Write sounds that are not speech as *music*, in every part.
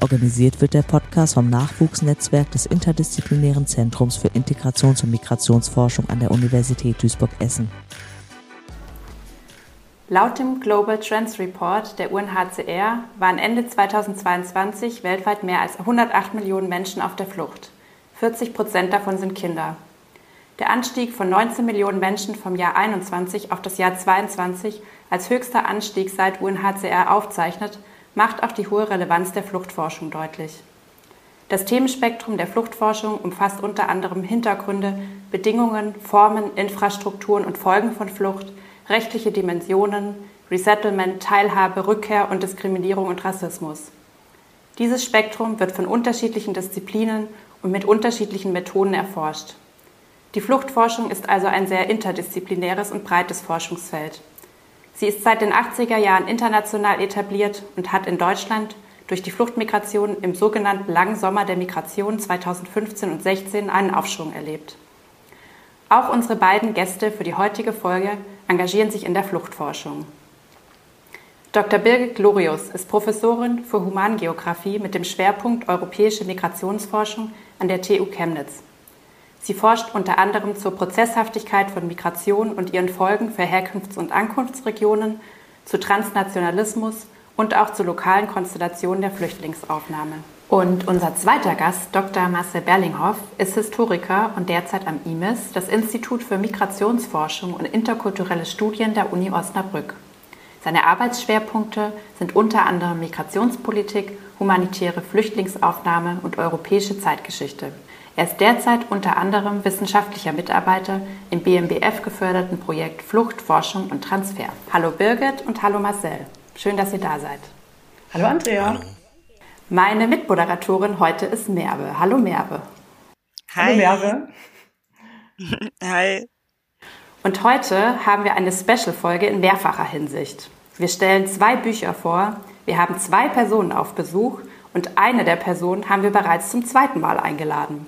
Organisiert wird der Podcast vom Nachwuchsnetzwerk des Interdisziplinären Zentrums für Integrations- und Migrationsforschung an der Universität Duisburg-Essen. Laut dem Global Trends Report der UNHCR waren Ende 2022 weltweit mehr als 108 Millionen Menschen auf der Flucht. 40 Prozent davon sind Kinder. Der Anstieg von 19 Millionen Menschen vom Jahr 21 auf das Jahr 22 als höchster Anstieg seit UNHCR aufzeichnet, macht auch die hohe Relevanz der Fluchtforschung deutlich. Das Themenspektrum der Fluchtforschung umfasst unter anderem Hintergründe, Bedingungen, Formen, Infrastrukturen und Folgen von Flucht, rechtliche Dimensionen, Resettlement, Teilhabe, Rückkehr und Diskriminierung und Rassismus. Dieses Spektrum wird von unterschiedlichen Disziplinen und mit unterschiedlichen Methoden erforscht. Die Fluchtforschung ist also ein sehr interdisziplinäres und breites Forschungsfeld. Sie ist seit den 80er Jahren international etabliert und hat in Deutschland durch die Fluchtmigration im sogenannten langen Sommer der Migration 2015 und 16 einen Aufschwung erlebt. Auch unsere beiden Gäste für die heutige Folge engagieren sich in der Fluchtforschung. Dr. Birgit Glorius ist Professorin für Humangeographie mit dem Schwerpunkt Europäische Migrationsforschung an der TU Chemnitz. Sie forscht unter anderem zur Prozesshaftigkeit von Migration und ihren Folgen für Herkunfts- und Ankunftsregionen, zu Transnationalismus und auch zu lokalen Konstellationen der Flüchtlingsaufnahme. Und unser zweiter Gast, Dr. Marcel Berlinghoff, ist Historiker und derzeit am IMIS, das Institut für Migrationsforschung und interkulturelle Studien der Uni Osnabrück. Seine Arbeitsschwerpunkte sind unter anderem Migrationspolitik, humanitäre Flüchtlingsaufnahme und europäische Zeitgeschichte. Er ist derzeit unter anderem wissenschaftlicher Mitarbeiter im BMBF geförderten Projekt Flucht, Forschung und Transfer. Hallo Birgit und hallo Marcel. Schön, dass ihr da seid. Hallo Andrea. Hallo. Meine Mitmoderatorin heute ist Merve. Hallo Merve. Hi. Hallo Merve. *laughs* Hi. Und heute haben wir eine Special-Folge in mehrfacher Hinsicht. Wir stellen zwei Bücher vor, wir haben zwei Personen auf Besuch und eine der Personen haben wir bereits zum zweiten Mal eingeladen.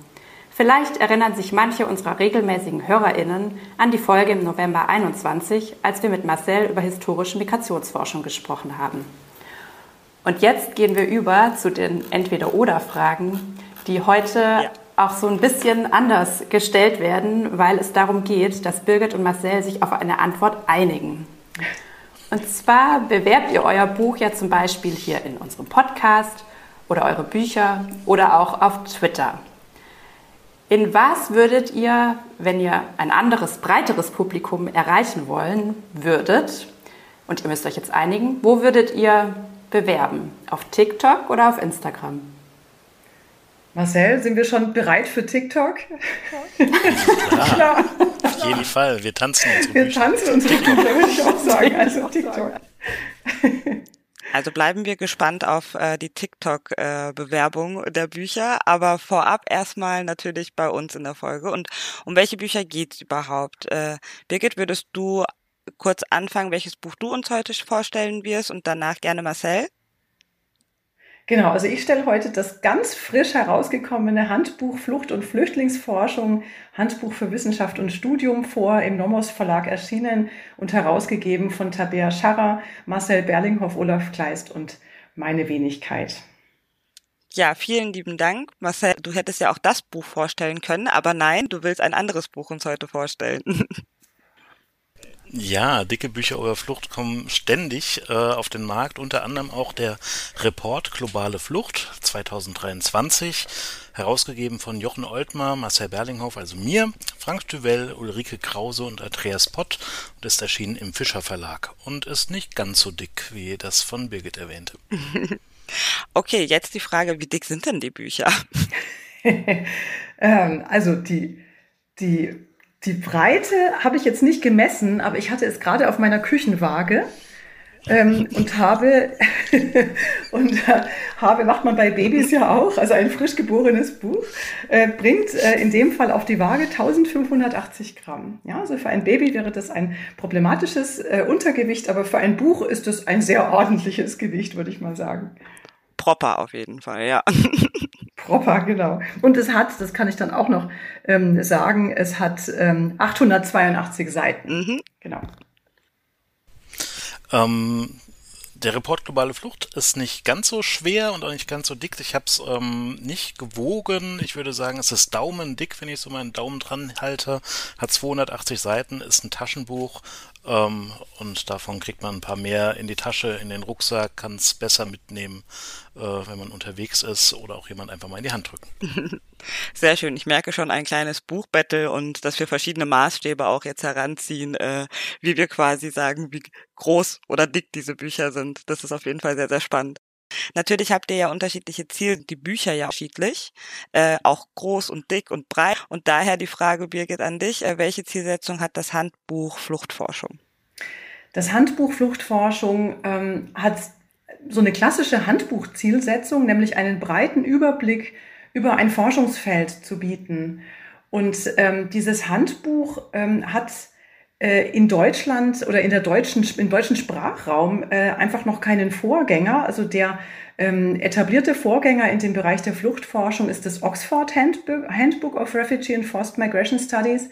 Vielleicht erinnern sich manche unserer regelmäßigen HörerInnen an die Folge im November 21, als wir mit Marcel über historische Migrationsforschung gesprochen haben. Und jetzt gehen wir über zu den Entweder-Oder-Fragen, die heute ja. auch so ein bisschen anders gestellt werden, weil es darum geht, dass Birgit und Marcel sich auf eine Antwort einigen. Und zwar bewerbt ihr euer Buch ja zum Beispiel hier in unserem Podcast oder eure Bücher oder auch auf Twitter. In was würdet ihr, wenn ihr ein anderes, breiteres Publikum erreichen wollen würdet, und ihr müsst euch jetzt einigen, wo würdet ihr bewerben? Auf TikTok oder auf Instagram? Marcel, sind wir schon bereit für TikTok? Ja, *laughs* Klar. Auf jeden Fall. Wir tanzen unsere Wir tanzen unsere Bücher, würde ich auch sagen. Also TikTok. Also bleiben wir gespannt auf äh, die TikTok-Bewerbung äh, der Bücher, aber vorab erstmal natürlich bei uns in der Folge. Und um welche Bücher geht's überhaupt? Äh, Birgit, würdest du kurz anfangen, welches Buch du uns heute vorstellen wirst und danach gerne Marcel? Genau, also ich stelle heute das ganz frisch herausgekommene Handbuch Flucht- und Flüchtlingsforschung, Handbuch für Wissenschaft und Studium vor, im Nomos Verlag erschienen und herausgegeben von Tabea Scharrer, Marcel Berlinghoff, Olaf Kleist und meine Wenigkeit. Ja, vielen lieben Dank. Marcel, du hättest ja auch das Buch vorstellen können, aber nein, du willst ein anderes Buch uns heute vorstellen. *laughs* Ja, dicke Bücher über Flucht kommen ständig äh, auf den Markt, unter anderem auch der Report Globale Flucht 2023, herausgegeben von Jochen Oltmar, Marcel Berlinghoff, also mir, Frank Duvel, Ulrike Krause und Andreas Pott und ist erschienen im Fischer Verlag und ist nicht ganz so dick, wie das von Birgit erwähnte. *laughs* Okay, jetzt die Frage, wie dick sind denn die Bücher? *laughs* ähm, also die, die die Breite habe ich jetzt nicht gemessen, aber ich hatte es gerade auf meiner Küchenwaage. ähm, und habe, *laughs* und äh, habe macht man bei Babys ja auch, also ein frisch geborenes Buch, äh, bringt äh, in dem Fall auf die Waage 1580 Gramm. Ja, also für ein Baby wäre das ein problematisches äh, Untergewicht, aber für ein Buch ist es ein sehr ordentliches Gewicht, würde ich mal sagen. Proper auf jeden Fall, ja. *laughs* Proper, genau. Und es hat, das kann ich dann auch noch ähm, sagen, es hat ähm, 882 Seiten. Mhm. Genau. Ähm, der Report Globale Flucht ist nicht ganz so schwer und auch nicht ganz so dick. Ich habe es ähm, nicht gewogen. Ich würde sagen, es ist daumendick, wenn ich so meinen Daumen dran halte. Hat 280 Seiten, ist ein Taschenbuch ähm, und davon kriegt man ein paar mehr in die Tasche, in den Rucksack, kann es besser mitnehmen, äh, wenn man unterwegs ist oder auch jemand einfach mal in die Hand drücken. *laughs* Sehr schön. Ich merke schon ein kleines Buchbattle und dass wir verschiedene Maßstäbe auch jetzt heranziehen, äh, wie wir quasi sagen, wie groß oder dick diese Bücher sind. Das ist auf jeden Fall sehr, sehr spannend. Natürlich habt ihr ja unterschiedliche Ziele, die Bücher ja unterschiedlich, äh, auch groß und dick und breit. Und daher die Frage, Birgit, an dich, äh, welche Zielsetzung hat das Handbuch Fluchtforschung? Das Handbuch Fluchtforschung ähm, hat so eine klassische Handbuchzielsetzung, nämlich einen breiten Überblick über ein Forschungsfeld zu bieten. Und ähm, dieses Handbuch ähm, hat in Deutschland oder in der deutschen, im deutschen Sprachraum äh, einfach noch keinen Vorgänger. Also der ähm, etablierte Vorgänger in dem Bereich der Fluchtforschung ist das Oxford Handbook, of Refugee and Forced Migration Studies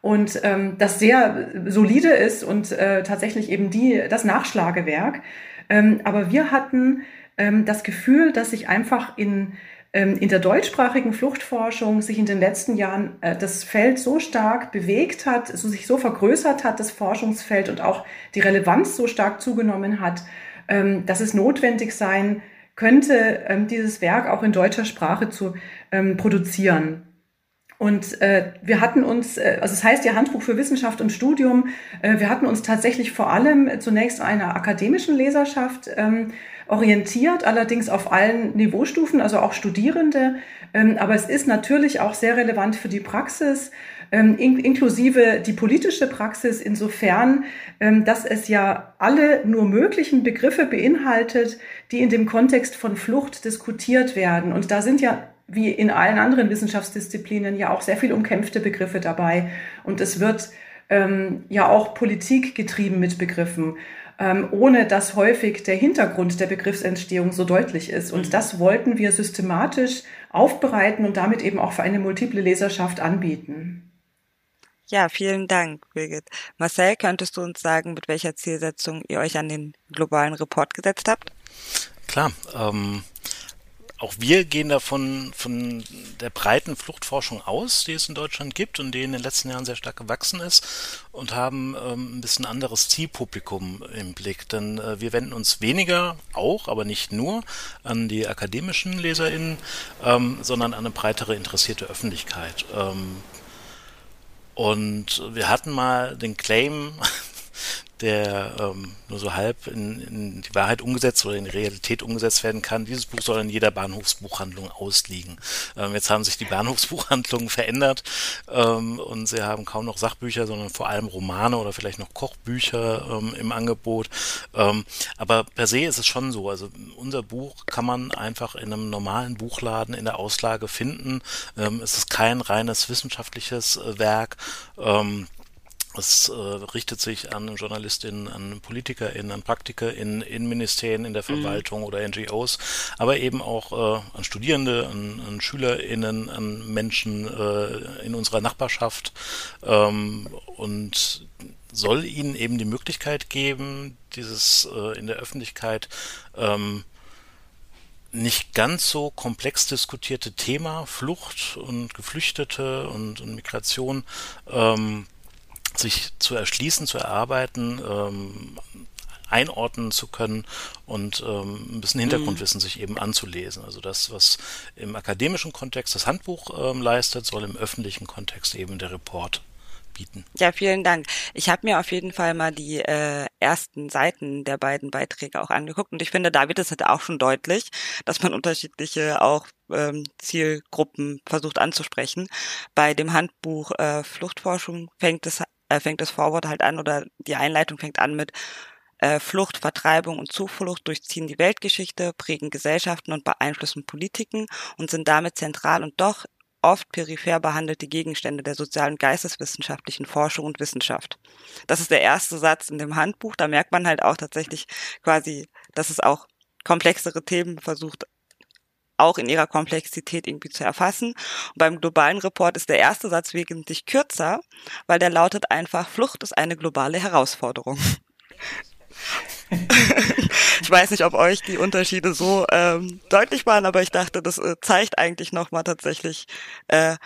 und ähm, das sehr solide ist und äh, tatsächlich eben die das Nachschlagewerk. Ähm, aber wir hatten ähm, das Gefühl, dass sich einfach in in der deutschsprachigen Fluchtforschung sich in den letzten Jahren äh, das Feld so stark bewegt hat, so sich so vergrößert hat, das Forschungsfeld und auch die Relevanz so stark zugenommen hat, ähm, dass es notwendig sein könnte, ähm, dieses Werk auch in deutscher Sprache zu produzieren. Und äh, wir hatten uns, äh, also es das heißt ja Handbuch für Wissenschaft und Studium, äh, wir hatten uns tatsächlich vor allem zunächst einer akademischen Leserschaft ähm, orientiert, allerdings auf allen Niveaustufen, also auch Studierende. Ähm, aber es ist natürlich auch sehr relevant für die Praxis, ähm, in, inklusive die politische Praxis, insofern, ähm, dass es ja alle nur möglichen Begriffe beinhaltet, die in dem Kontext von Flucht diskutiert werden. Und da sind ja wie in allen anderen Wissenschaftsdisziplinen ja auch sehr viel umkämpfte Begriffe dabei. Und es wird ähm, ja auch Politik getrieben mit Begriffen ähm, ohne dass häufig der Hintergrund der Begriffsentstehung so deutlich ist. Und das wollten wir systematisch aufbereiten und damit eben auch für eine multiple Leserschaft anbieten. Ja, vielen Dank, Birgit. Marcel, könntest du uns sagen, mit welcher Zielsetzung ihr euch an den globalen Report gesetzt habt? Klar, ähm, auch wir gehen davon von der breiten Fluchtforschung aus, die es in Deutschland gibt und die in den letzten Jahren sehr stark gewachsen ist und haben ähm, ein bisschen anderes Zielpublikum im Blick. Denn äh, wir wenden uns weniger, auch, aber nicht nur, an die akademischen LeserInnen, ähm, sondern an eine breitere interessierte Öffentlichkeit. Ähm, und wir hatten mal den Claim, *laughs* der ähm, nur so halb in, in, die Wahrheit umgesetzt oder in die Realität umgesetzt werden kann. Dieses Buch soll in jeder Bahnhofsbuchhandlung ausliegen. Ähm, jetzt haben sich die Bahnhofsbuchhandlungen *laughs* verändert ähm, und sie haben kaum noch Sachbücher, sondern vor allem Romane oder vielleicht noch Kochbücher ähm, im Angebot. Ähm, aber per se ist es schon so. Also unser Buch kann man einfach in einem normalen Buchladen in der Auslage finden. Ähm, es ist kein reines wissenschaftliches äh, Werk. Es äh, richtet sich an Journalistinnen, an PolitikerInnen, an PraktikerInnen in Ministerien, in der mhm. Verwaltung mhm. oder NGOs, aber eben auch äh, an Studierende, an, an SchülerInnen, an Menschen äh, in unserer Nachbarschaft ähm, und soll ihnen eben die Möglichkeit geben, dieses äh, in der Öffentlichkeit ähm, nicht ganz so komplex diskutierte Thema Flucht und Geflüchtete und, und Migration ähm, sich zu erschließen, zu erarbeiten, ähm, einordnen zu können und ähm, ein bisschen Hintergrundwissen mhm. sich eben anzulesen. Also das, was im akademischen Kontext das Handbuch ähm, leistet, soll im öffentlichen Kontext eben der Report bieten. Ja, vielen Dank. Ich habe mir auf jeden Fall mal die äh, ersten Seiten der beiden Beiträge auch angeguckt und ich finde, da wird es halt auch schon deutlich, dass man unterschiedliche auch ähm, Zielgruppen versucht anzusprechen. Bei dem Handbuch äh, Fluchtforschung fängt es äh, fängt das Vorwort halt an oder die Einleitung fängt an mit Äh, Flucht, Vertreibung und Zuflucht durchziehen die Weltgeschichte, prägen Gesellschaften und beeinflussen Politiken und sind damit zentral und doch oft peripher behandelte Gegenstände der sozialen geisteswissenschaftlichen Forschung und Wissenschaft. Das ist der erste Satz in dem Handbuch. Da merkt man halt auch tatsächlich quasi, dass es auch komplexere Themen versucht auch in ihrer Komplexität irgendwie zu erfassen. Und beim globalen Report ist der erste Satz wesentlich kürzer, weil der lautet einfach, Flucht ist eine globale Herausforderung. *laughs* ich weiß nicht, ob euch die Unterschiede so ähm, deutlich waren, aber ich dachte, das äh, zeigt eigentlich nochmal tatsächlich, äh,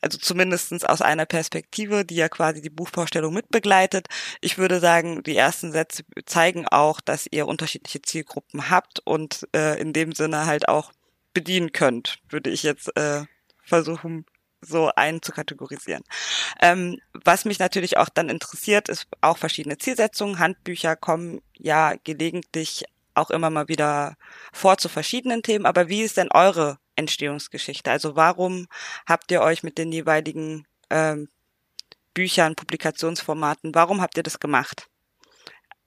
also zumindestens aus einer Perspektive, die ja quasi die Buchvorstellung mitbegleitet. Ich würde sagen, die ersten Sätze zeigen auch, dass ihr unterschiedliche Zielgruppen habt und äh, in dem Sinne halt auch bedienen könnt, würde ich jetzt äh, versuchen so einzukategorisieren. Ähm, was mich natürlich auch dann interessiert, ist auch verschiedene Zielsetzungen. Handbücher kommen ja gelegentlich auch immer mal wieder vor zu verschiedenen Themen. Aber wie ist denn eure Entstehungsgeschichte? Also warum habt ihr euch mit den jeweiligen ähm, Büchern, Publikationsformaten, warum habt ihr das gemacht?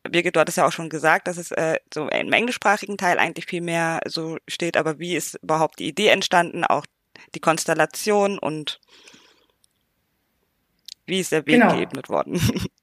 Birgit, du hattest ja auch schon gesagt, dass es äh, so im englischsprachigen Teil eigentlich viel mehr so steht, aber wie ist überhaupt die Idee entstanden, auch die Konstellation und wie ist der Weg genau. geebnet worden? *laughs*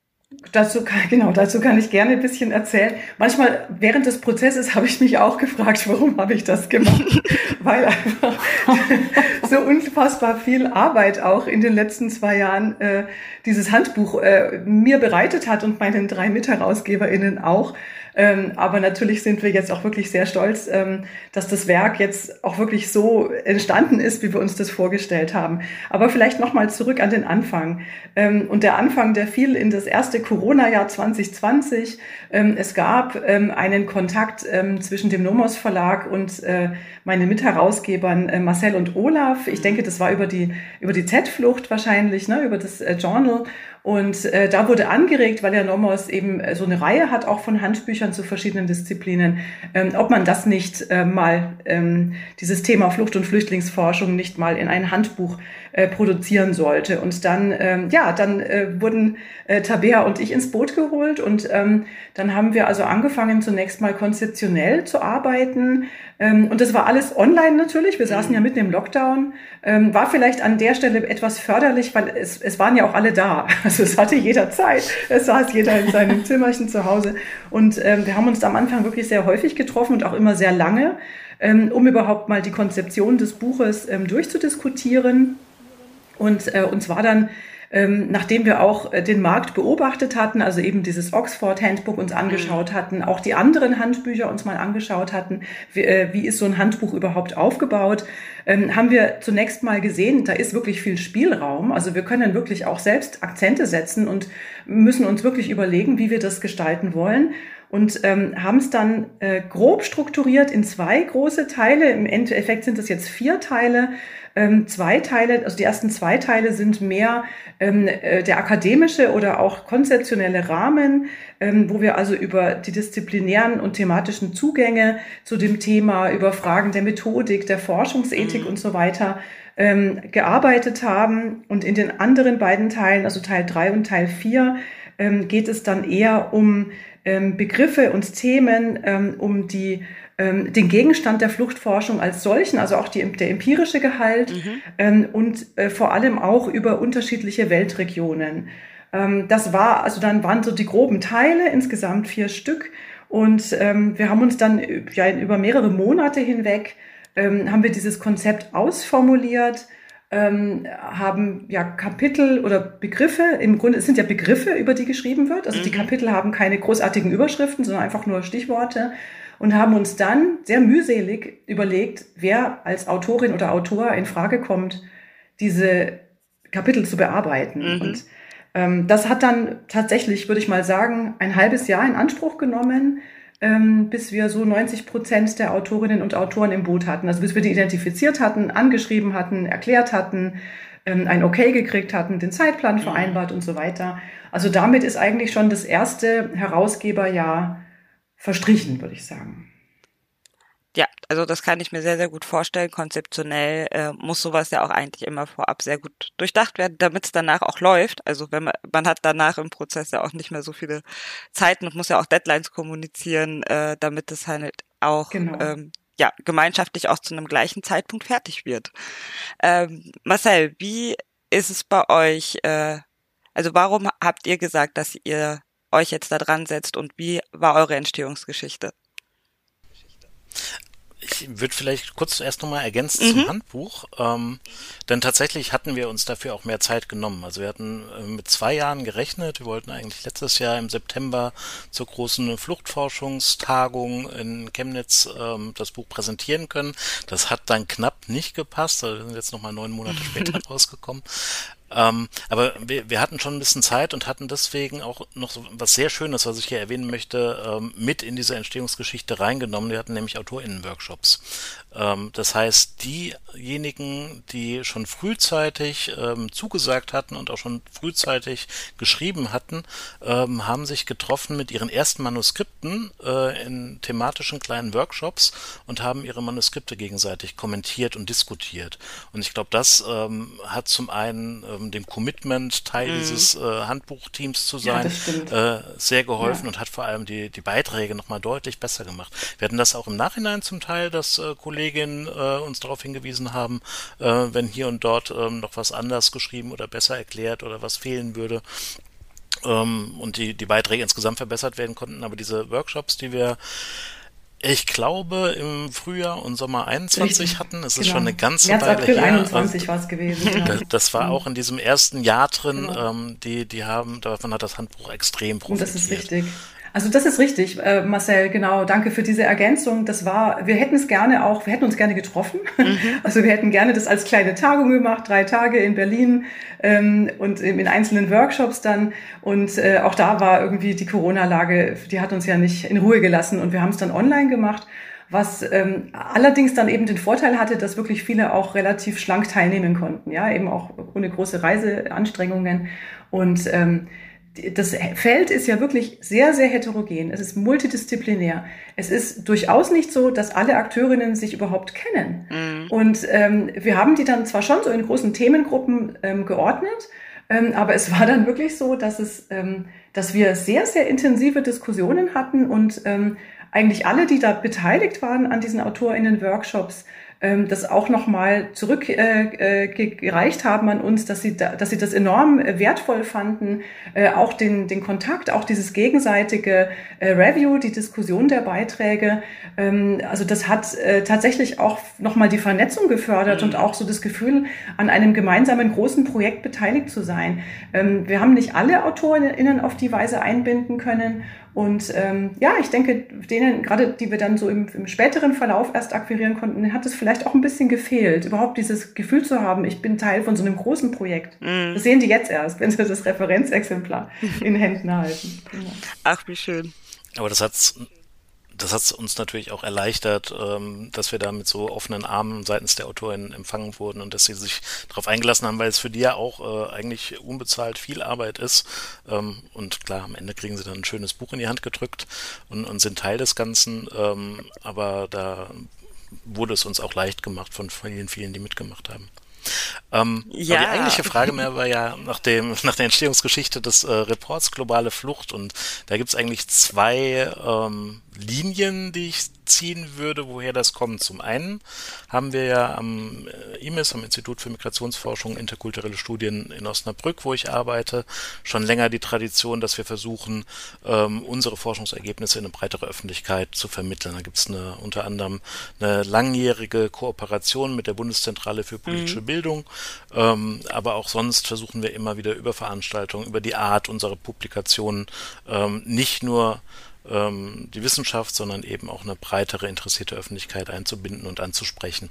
Dazu kann, *laughs* genau, dazu kann ich gerne ein bisschen erzählen. Manchmal während des Prozesses habe ich mich auch gefragt, warum habe ich das gemacht? *laughs* Weil einfach *laughs* so unfassbar viel Arbeit auch in den letzten zwei Jahren äh, dieses Handbuch äh, mir bereitet hat und meinen drei MitherausgeberInnen auch. Ähm, aber natürlich sind wir jetzt auch wirklich sehr stolz, ähm, dass das Werk jetzt auch wirklich so entstanden ist, wie wir uns das vorgestellt haben. Aber vielleicht nochmal zurück an den Anfang. Ähm, und der Anfang, der fiel in das erste Corona-Jahr 2020. Ähm, es gab einen Kontakt zwischen dem Nomos Verlag und äh, meinen Mitherausgebern äh, Marcel und Olaf. Ich denke, das war über die, über die Z-Flucht wahrscheinlich, ne, über das äh, Journal. Und äh, da wurde angeregt, weil der Nomos eben äh, so eine Reihe hat, auch von Handbüchern zu verschiedenen Disziplinen, ähm, ob man das nicht äh, mal, ähm, dieses Thema Flucht- und Flüchtlingsforschung nicht mal in ein Handbuch äh, produzieren sollte. Und dann, ähm, ja, dann äh, wurden äh, Tabea und ich ins Boot geholt und ähm, dann haben wir also angefangen, zunächst mal konzeptionell zu arbeiten. Ähm, und das war alles online natürlich. Wir saßen ja mitten im Lockdown. Ähm, war vielleicht an der Stelle etwas förderlich, weil es, es waren ja auch alle da. *laughs* Also es hatte jeder Zeit. Es saß jeder in seinem *laughs* Zimmerchen zu Hause. Und ähm, wir haben uns am Anfang wirklich sehr häufig getroffen und auch immer sehr lange, ähm, um überhaupt mal die Konzeption des Buches ähm, durchzudiskutieren. Und äh, uns war dann ähm, nachdem wir auch äh, den Markt beobachtet hatten, also eben dieses Oxford Handbook uns angeschaut mhm. hatten, auch die anderen Handbücher uns mal angeschaut hatten, wie, äh, wie ist so ein Handbuch überhaupt aufgebaut, ähm, haben wir zunächst mal gesehen, da ist wirklich viel Spielraum. Also wir können wirklich auch selbst Akzente setzen und müssen uns wirklich überlegen, wie wir das gestalten wollen und ähm, haben es dann äh, grob strukturiert in zwei große Teile. Im Endeffekt sind es jetzt vier Teile. Ähm, zwei Teile, also die ersten zwei Teile sind mehr ähm, äh, der akademische oder auch konzeptionelle Rahmen, ähm, wo wir also über die disziplinären und thematischen Zugänge zu dem Thema, über Fragen der Methodik, der Forschungsethik mhm. und so weiter ähm, gearbeitet haben. Und in den anderen beiden Teilen, also Teil drei und Teil vier, ähm, geht es dann eher um ähm, Begriffe und Themen, ähm, um die ähm, den Gegenstand der Fluchtforschung als solchen, also auch die, der empirische Gehalt mhm. ähm, und äh, vor allem auch über unterschiedliche Weltregionen. Ähm, das war, also dann waren so die groben Teile, insgesamt vier Stück. Und ähm, wir haben uns dann ja, über mehrere Monate hinweg haben wir dieses Konzept ausformuliert, ähm, haben ja Kapitel oder Begriffe, im Grunde es sind ja Begriffe, über die geschrieben wird. Also mhm. die Kapitel haben keine großartigen Überschriften, sondern einfach nur Stichworte und haben uns dann sehr mühselig überlegt, wer als Autorin oder Autor in Frage kommt, diese Kapitel zu bearbeiten. Mhm. Und ähm, das hat dann tatsächlich, würde ich mal sagen, ein halbes Jahr in Anspruch genommen, bis wir so 90 Prozent der Autorinnen und Autoren im Boot hatten. Also bis wir die identifiziert hatten, angeschrieben hatten, erklärt hatten, ähm, ein Okay gekriegt hatten, den Zeitplan mhm. vereinbart und so weiter. Also damit ist eigentlich schon das erste Herausgeberjahr verstrichen, würde ich sagen. Also das kann ich mir sehr, sehr gut vorstellen. Konzeptionell äh, muss sowas ja auch eigentlich immer vorab sehr gut durchdacht werden, damit es danach auch läuft. Also wenn man, man hat danach im Prozess ja auch nicht mehr so viele Zeiten und muss ja auch Deadlines kommunizieren, äh, damit es halt auch genau. ähm, ja, gemeinschaftlich auch zu einem gleichen Zeitpunkt fertig wird. Ähm, Marcel, wie ist es bei euch? Äh, also warum habt ihr gesagt, dass ihr euch jetzt da dran setzt und wie war eure Entstehungsgeschichte? Ich würde vielleicht kurz erst nochmal ergänzen mhm. zum Handbuch, ähm, denn tatsächlich hatten wir uns dafür auch mehr Zeit genommen. Also wir hatten äh, mit zwei Jahren gerechnet. Wir wollten eigentlich letztes Jahr im September zur großen Fluchtforschungstagung in Chemnitz ähm, das Buch präsentieren können. Das hat dann knapp nicht gepasst. Also wir sind jetzt nochmal neun Monate später *laughs* rausgekommen. Ähm, aber wir, wir hatten schon ein bisschen Zeit und hatten deswegen auch noch was sehr Schönes, was ich hier erwähnen möchte, ähm, mit in diese Entstehungsgeschichte reingenommen. Wir hatten nämlich AutorInnen-Workshops. Ähm, das heißt, diejenigen, die schon frühzeitig ähm, zugesagt hatten und auch schon frühzeitig geschrieben hatten, ähm, haben sich getroffen mit ihren ersten Manuskripten äh, in thematischen kleinen Workshops und haben ihre Manuskripte gegenseitig kommentiert und diskutiert. Und ich glaube, das ähm, hat zum einen dem Commitment, Teil mhm. dieses äh, Handbuchteams zu sein, ja, äh, sehr geholfen ja. und hat vor allem die, die Beiträge nochmal deutlich besser gemacht. Wir hatten das auch im Nachhinein zum Teil, dass äh, Kolleginnen äh, uns darauf hingewiesen haben, äh, wenn hier und dort äh, noch was anders geschrieben oder besser erklärt oder was fehlen würde ähm, und die, die Beiträge insgesamt verbessert werden konnten. Aber diese Workshops, die wir ich glaube, im Frühjahr und Sommer 21 Richtig. hatten. Es genau. ist schon eine ganze März, Weile April her. 21 war es gewesen. Ja. Das war auch in diesem ersten Jahr drin. Genau. Ähm, die, die haben, davon hat das Handbuch extrem profitiert. Und das ist richtig. Also das ist richtig, äh, Marcel, genau. Danke für diese Ergänzung. Das war, wir hätten es gerne auch, wir hätten uns gerne getroffen. Mhm. *laughs* Also wir hätten gerne das als kleine Tagung gemacht, drei Tage in Berlin ähm, und in einzelnen Workshops dann. Und äh, auch da war irgendwie die Corona-Lage, die hat uns ja nicht in Ruhe gelassen und wir haben es dann online gemacht was ähm, allerdings dann eben den Vorteil hatte, dass wirklich viele auch relativ schlank teilnehmen konnten, ja, eben auch ohne große Reiseanstrengungen. Und ähm, das Feld ist ja wirklich sehr, sehr heterogen. Es ist multidisziplinär. Es ist durchaus nicht so, dass alle Akteurinnen sich überhaupt kennen. Mhm. Und ähm, wir haben die dann zwar schon so in großen Themengruppen ähm, geordnet, ähm, aber es war dann wirklich so, dass es, ähm, dass wir sehr, sehr intensive Diskussionen hatten und ähm, eigentlich alle, die da beteiligt waren an diesen AutorInnen-Workshops, ähm, das auch nochmal zurückgereicht äh, äh, haben an uns, dass sie, da, dass sie das enorm äh, wertvoll fanden, äh, auch den, den Kontakt, auch dieses gegenseitige äh, Review, die Diskussion der Beiträge. Ähm, also das hat äh, tatsächlich auch nochmal die Vernetzung gefördert mhm. und auch so das Gefühl, an einem gemeinsamen großen Projekt beteiligt zu sein. Ähm, wir haben nicht alle AutorInnen auf die Weise einbinden können und ähm, ja, ich denke, denen, gerade die wir dann so im, im späteren Verlauf erst akquirieren konnten, hat es vielleicht auch ein bisschen gefehlt, überhaupt dieses Gefühl zu haben, ich bin Teil von so einem großen Projekt. Mm. Das sehen die jetzt erst, wenn sie das Referenzexemplar in Händen halten. Genau. Ach, wie schön. Aber das hat's das hat uns natürlich auch erleichtert, ähm, dass wir da mit so offenen Armen seitens der Autorin empfangen wurden und dass sie sich darauf eingelassen haben, weil es für die ja auch äh, eigentlich unbezahlt viel Arbeit ist. Ähm, und klar, am Ende kriegen sie dann ein schönes Buch in die Hand gedrückt und, und sind Teil des Ganzen. Ähm, aber da wurde es uns auch leicht gemacht von vielen, vielen, die mitgemacht haben. Ähm, ja. die eigentliche Frage mehr war ja nach, dem, *laughs* nach der Entstehungsgeschichte des äh, Reports Globale Flucht und da gibt es eigentlich zwei ähm, Linien, die ich ziehen würde, woher das kommt. Zum einen haben wir ja am äh, IMIS, am Institut für Migrationsforschung, interkulturelle Studien in Osnabrück, wo ich arbeite, schon länger die Tradition, dass wir versuchen, ähm, unsere Forschungsergebnisse in eine breitere Öffentlichkeit zu vermitteln. Da gibt es eine, unter anderem eine langjährige Kooperation mit der Bundeszentrale für politische mhm. Bildung, ähm, aber auch sonst versuchen wir immer wieder über Veranstaltungen, über die Art unserer Publikationen ähm, nicht nur ähm, die Wissenschaft, sondern eben auch eine breitere interessierte Öffentlichkeit einzubinden und anzusprechen.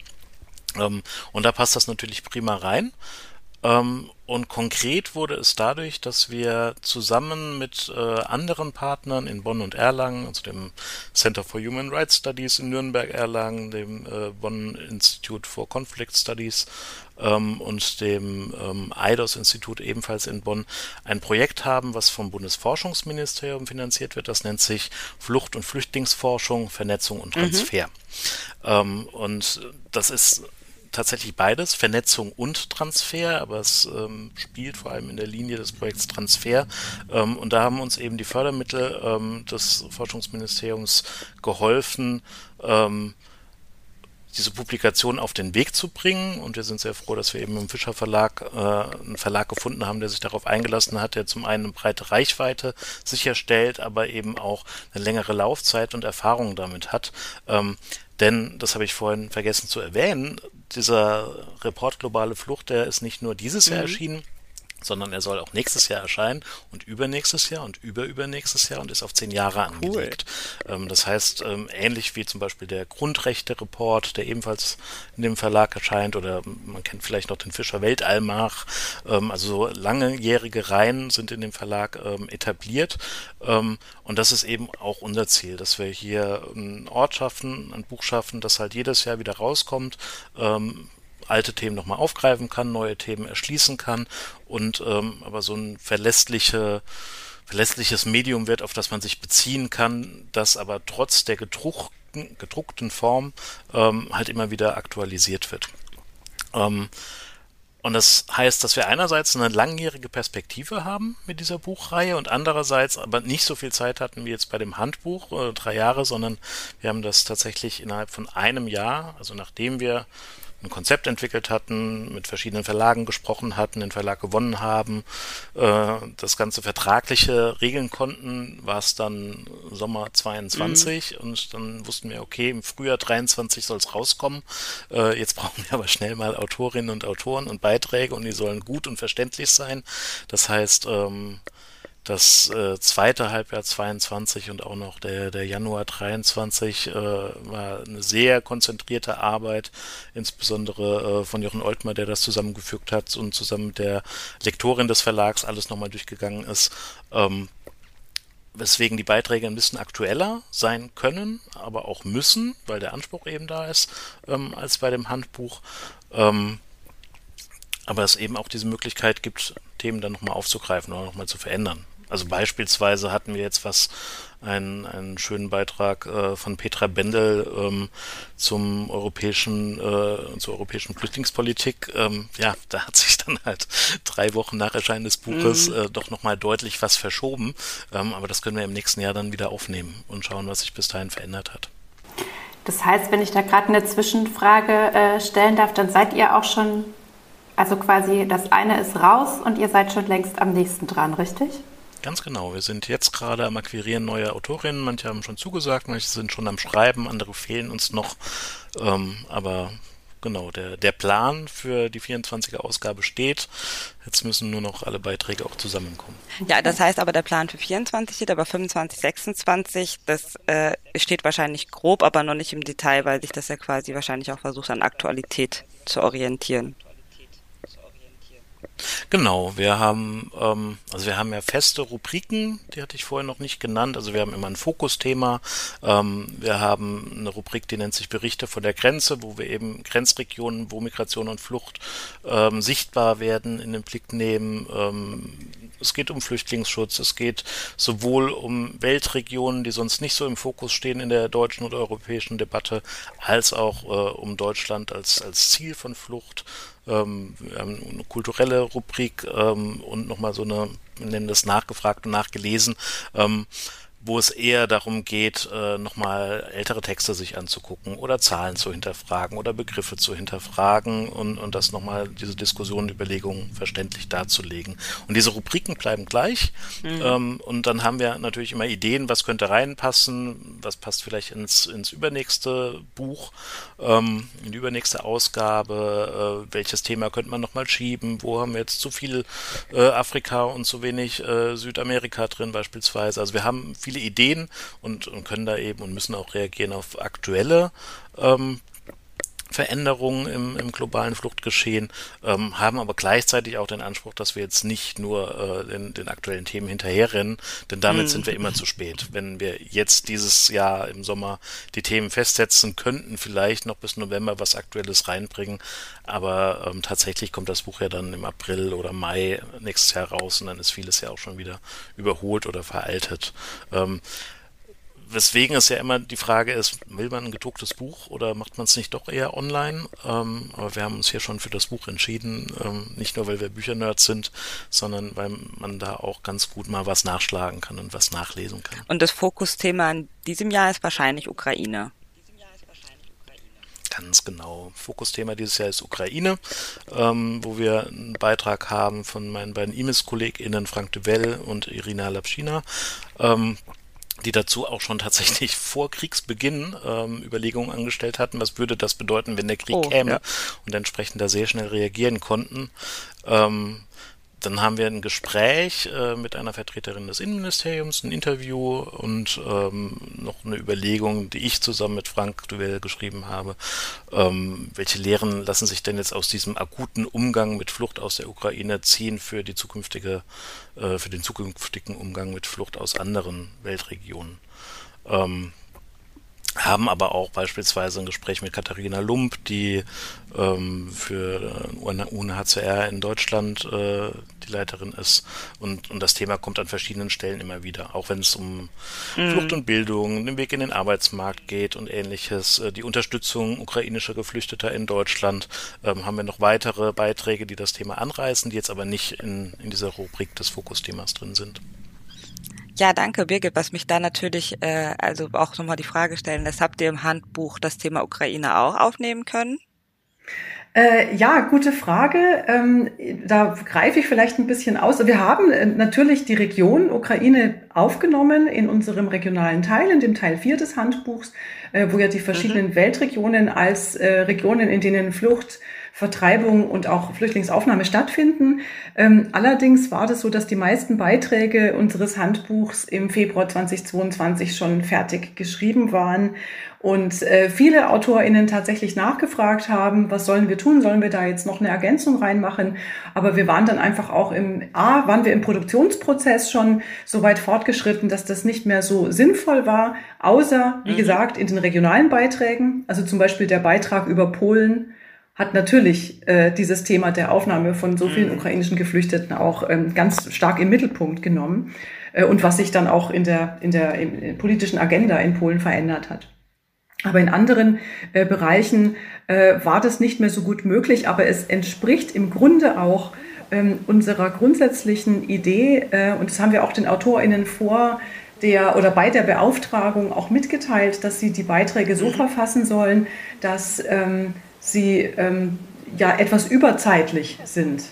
Ähm, und da passt das natürlich prima rein. Ähm, und konkret wurde es dadurch, dass wir zusammen mit äh, anderen Partnern in Bonn und Erlangen, also dem Center for Human Rights Studies in Nürnberg-Erlangen, dem äh, Bonn Institute for Conflict Studies ähm, und dem ähm, IDOS-Institut ebenfalls in Bonn ein Projekt haben, was vom Bundesforschungsministerium finanziert wird. Das nennt sich Flucht- und Flüchtlingsforschung, Vernetzung und mhm. Transfer. Mhm. Und das ist tatsächlich beides, Vernetzung und Transfer, aber es ähm, spielt vor allem in der Linie des Projekts Transfer. Ähm, und da haben uns eben die Fördermittel ähm, des Forschungsministeriums geholfen, ähm, diese Publikation auf den Weg zu bringen. Und wir sind sehr froh, dass wir eben im Fischer Verlag äh, einen Verlag gefunden haben, der sich darauf eingelassen hat, der zum einen eine breite Reichweite sicherstellt, aber eben auch eine längere Laufzeit und Erfahrung damit hat. Ähm, denn, das habe ich vorhin vergessen zu erwähnen, dieser Report Globale Flucht, der ist nicht nur dieses Jahr mhm. erschienen, sondern er soll auch nächstes Jahr erscheinen und übernächstes Jahr und überübernächstes Jahr und ist auf zehn Jahre angelegt. Cool. Ähm, das heißt, ähm, ähnlich wie zum Beispiel der Grundrechte-Report, der ebenfalls in dem Verlag erscheint, oder man kennt vielleicht noch den Fischer Weltalmach, ähm, also so langjährige Reihen sind in dem Verlag ähm, etabliert. Und das ist eben auch unser Ziel, dass wir hier einen Ort schaffen, ein Buch schaffen, das halt jedes Jahr wieder rauskommt, ähm, alte Themen nochmal aufgreifen kann, neue Themen erschließen kann und ähm, aber so ein verlässliche, verlässliches Medium wird, auf das man sich beziehen kann, das aber trotz der gedruckten, gedruckten Form ähm, halt immer wieder aktualisiert wird. Ähm, und das heißt, dass wir einerseits eine langjährige Perspektive haben mit dieser Buchreihe und andererseits aber nicht so viel Zeit hatten wie jetzt bei dem Handbuch, äh, drei Jahre, sondern wir haben das tatsächlich innerhalb von einem Jahr, also nachdem wir ein Konzept entwickelt hatten, mit verschiedenen Verlagen gesprochen hatten, den Verlag gewonnen haben, äh, das ganze vertragliche regeln konnten, war es dann Sommer 22 mhm. und dann wussten wir, okay, im Frühjahr 23 soll es rauskommen. Äh, jetzt brauchen wir aber schnell mal Autorinnen und Autoren und Beiträge und die sollen gut und verständlich sein. Das heißt, ähm, das äh, zweite Halbjahr 22 und auch noch der, der Januar 23 äh, war eine sehr konzentrierte Arbeit, insbesondere äh, von Jochen Oltmer, der das zusammengefügt hat und zusammen mit der Lektorin des Verlags alles nochmal durchgegangen ist. Ähm, weswegen die Beiträge ein bisschen aktueller sein können, aber auch müssen, weil der Anspruch eben da ist, ähm, als bei dem Handbuch. Ähm, aber es eben auch diese Möglichkeit gibt, Themen dann nochmal aufzugreifen oder nochmal zu verändern. Also beispielsweise hatten wir jetzt was, einen, einen schönen Beitrag äh, von Petra Bendel ähm, zum europäischen, äh, zur europäischen Flüchtlingspolitik. Ähm, ja, da hat sich dann halt drei Wochen nach Erscheinen des Buches mhm. äh, doch nochmal deutlich was verschoben. Ähm, aber das können wir im nächsten Jahr dann wieder aufnehmen und schauen, was sich bis dahin verändert hat. Das heißt, wenn ich da gerade eine Zwischenfrage äh, stellen darf, dann seid ihr auch schon, also quasi das eine ist raus und ihr seid schon längst am nächsten dran, richtig? Ganz genau. Wir sind jetzt gerade am Akquirieren neuer Autorinnen. Manche haben schon zugesagt, manche sind schon am Schreiben, andere fehlen uns noch. Ähm, aber genau, der, der Plan für die 24er Ausgabe steht. Jetzt müssen nur noch alle Beiträge auch zusammenkommen. Ja, das heißt aber, der Plan für 24 steht, aber 25, 26, das äh, steht wahrscheinlich grob, aber noch nicht im Detail, weil sich das ja quasi wahrscheinlich auch versucht, an Aktualität zu orientieren. Genau, wir haben, ähm, also wir haben ja feste Rubriken, die hatte ich vorher noch nicht genannt. Also wir haben immer ein Fokusthema. Ähm, wir haben eine Rubrik, die nennt sich Berichte von der Grenze, wo wir eben Grenzregionen, wo Migration und Flucht ähm, sichtbar werden, in den Blick nehmen. Ähm, es geht um Flüchtlingsschutz, es geht sowohl um Weltregionen, die sonst nicht so im Fokus stehen in der deutschen oder europäischen Debatte, als auch äh, um Deutschland als, als Ziel von Flucht ähm, wir haben eine kulturelle Rubrik ähm, und nochmal so eine, wir nennen das nachgefragt und nachgelesen. Ähm, wo es eher darum geht, äh, nochmal ältere Texte sich anzugucken oder Zahlen zu hinterfragen oder Begriffe zu hinterfragen und, und das nochmal, diese Diskussion, Überlegungen verständlich darzulegen. Und diese Rubriken bleiben gleich. Mhm. Ähm, und dann haben wir natürlich immer Ideen, was könnte reinpassen, was passt vielleicht ins, ins übernächste Buch, ähm, in die übernächste Ausgabe, äh, welches Thema könnte man nochmal schieben, wo haben wir jetzt zu viel äh, Afrika und zu wenig Südamerika drin beispielsweise. Also wir haben viele viele Ideen und, und können da eben und müssen auch reagieren auf aktuelle ähm, Veränderungen im, im globalen Fluchtgeschehen, ähm, haben aber gleichzeitig auch den Anspruch, dass wir jetzt nicht nur äh, den, den aktuellen Themen hinterherrennen, denn damit mhm. sind wir immer zu spät. Wenn wir jetzt dieses Jahr im Sommer die Themen festsetzen könnten, vielleicht noch bis November was Aktuelles reinbringen, aber ähm, tatsächlich kommt das Buch ja dann im April oder Mai nächstes Jahr raus und dann ist vieles ja auch schon wieder überholt oder veraltet. Ähm, weswegen es ja immer die Frage ist, will man ein gedrucktes Buch oder macht man es nicht doch eher online? Ähm, aber wir haben uns hier schon für das Buch entschieden, ähm, nicht nur weil wir Büchernerds sind, sondern weil man da auch ganz gut mal was nachschlagen kann und was nachlesen kann. Und das Fokusthema in diesem Jahr ist wahrscheinlich Ukraine. Ganz genau. Fokusthema dieses Jahr ist Ukraine, ähm, wo wir einen Beitrag haben von meinen beiden IMIS-KollegInnen Frank Duvel und Irina Lapschina. Ähm, die dazu auch schon tatsächlich *laughs* vor Kriegsbeginn ähm, Überlegungen angestellt hatten, was würde das bedeuten, wenn der Krieg oh, käme ja. und entsprechend da sehr schnell reagieren konnten. Ähm, dann haben wir ein Gespräch äh, mit einer Vertreterin des Innenministeriums, ein Interview und ähm, noch eine Überlegung, die ich zusammen mit Frank Duell geschrieben habe. Ähm, welche Lehren lassen sich denn jetzt aus diesem akuten Umgang mit Flucht aus der Ukraine ziehen für die zukünftige, äh, für den zukünftigen Umgang mit Flucht aus anderen Weltregionen? Ähm, haben aber auch beispielsweise ein Gespräch mit Katharina Lump, die ähm, für UNHCR in Deutschland äh, die Leiterin ist. Und, und das Thema kommt an verschiedenen Stellen immer wieder, auch wenn es um mhm. Flucht und Bildung, den Weg in den Arbeitsmarkt geht und ähnliches. Äh, die Unterstützung ukrainischer Geflüchteter in Deutschland ähm, haben wir noch weitere Beiträge, die das Thema anreißen, die jetzt aber nicht in, in dieser Rubrik des Fokusthemas drin sind. Ja, danke, Birgit. Was mich da natürlich äh, also auch nochmal die Frage stellen lässt, habt ihr im Handbuch das Thema Ukraine auch aufnehmen können? Äh, ja, gute Frage. Ähm, da greife ich vielleicht ein bisschen aus. Wir haben äh, natürlich die Region Ukraine aufgenommen in unserem regionalen Teil, in dem Teil 4 des Handbuchs, äh, wo ja die verschiedenen mhm. Weltregionen als äh, Regionen, in denen Flucht Vertreibung und auch Flüchtlingsaufnahme stattfinden. Ähm, allerdings war das so, dass die meisten Beiträge unseres Handbuchs im Februar 2022 schon fertig geschrieben waren und äh, viele AutorInnen tatsächlich nachgefragt haben, was sollen wir tun? Sollen wir da jetzt noch eine Ergänzung reinmachen? Aber wir waren dann einfach auch im, A, waren wir im Produktionsprozess schon so weit fortgeschritten, dass das nicht mehr so sinnvoll war, außer, wie mhm. gesagt, in den regionalen Beiträgen, also zum Beispiel der Beitrag über Polen, hat natürlich äh, dieses Thema der Aufnahme von so vielen mhm. ukrainischen Geflüchteten auch ähm, ganz stark im Mittelpunkt genommen äh, und was sich dann auch in der, in der in politischen Agenda in Polen verändert hat. Aber in anderen äh, Bereichen äh, war das nicht mehr so gut möglich, aber es entspricht im Grunde auch ähm, unserer grundsätzlichen Idee, äh, und das haben wir auch den AutorInnen vor der oder bei der Beauftragung auch mitgeteilt, dass sie die Beiträge so mhm. verfassen sollen, dass ähm, sie ähm, ja etwas überzeitlich sind.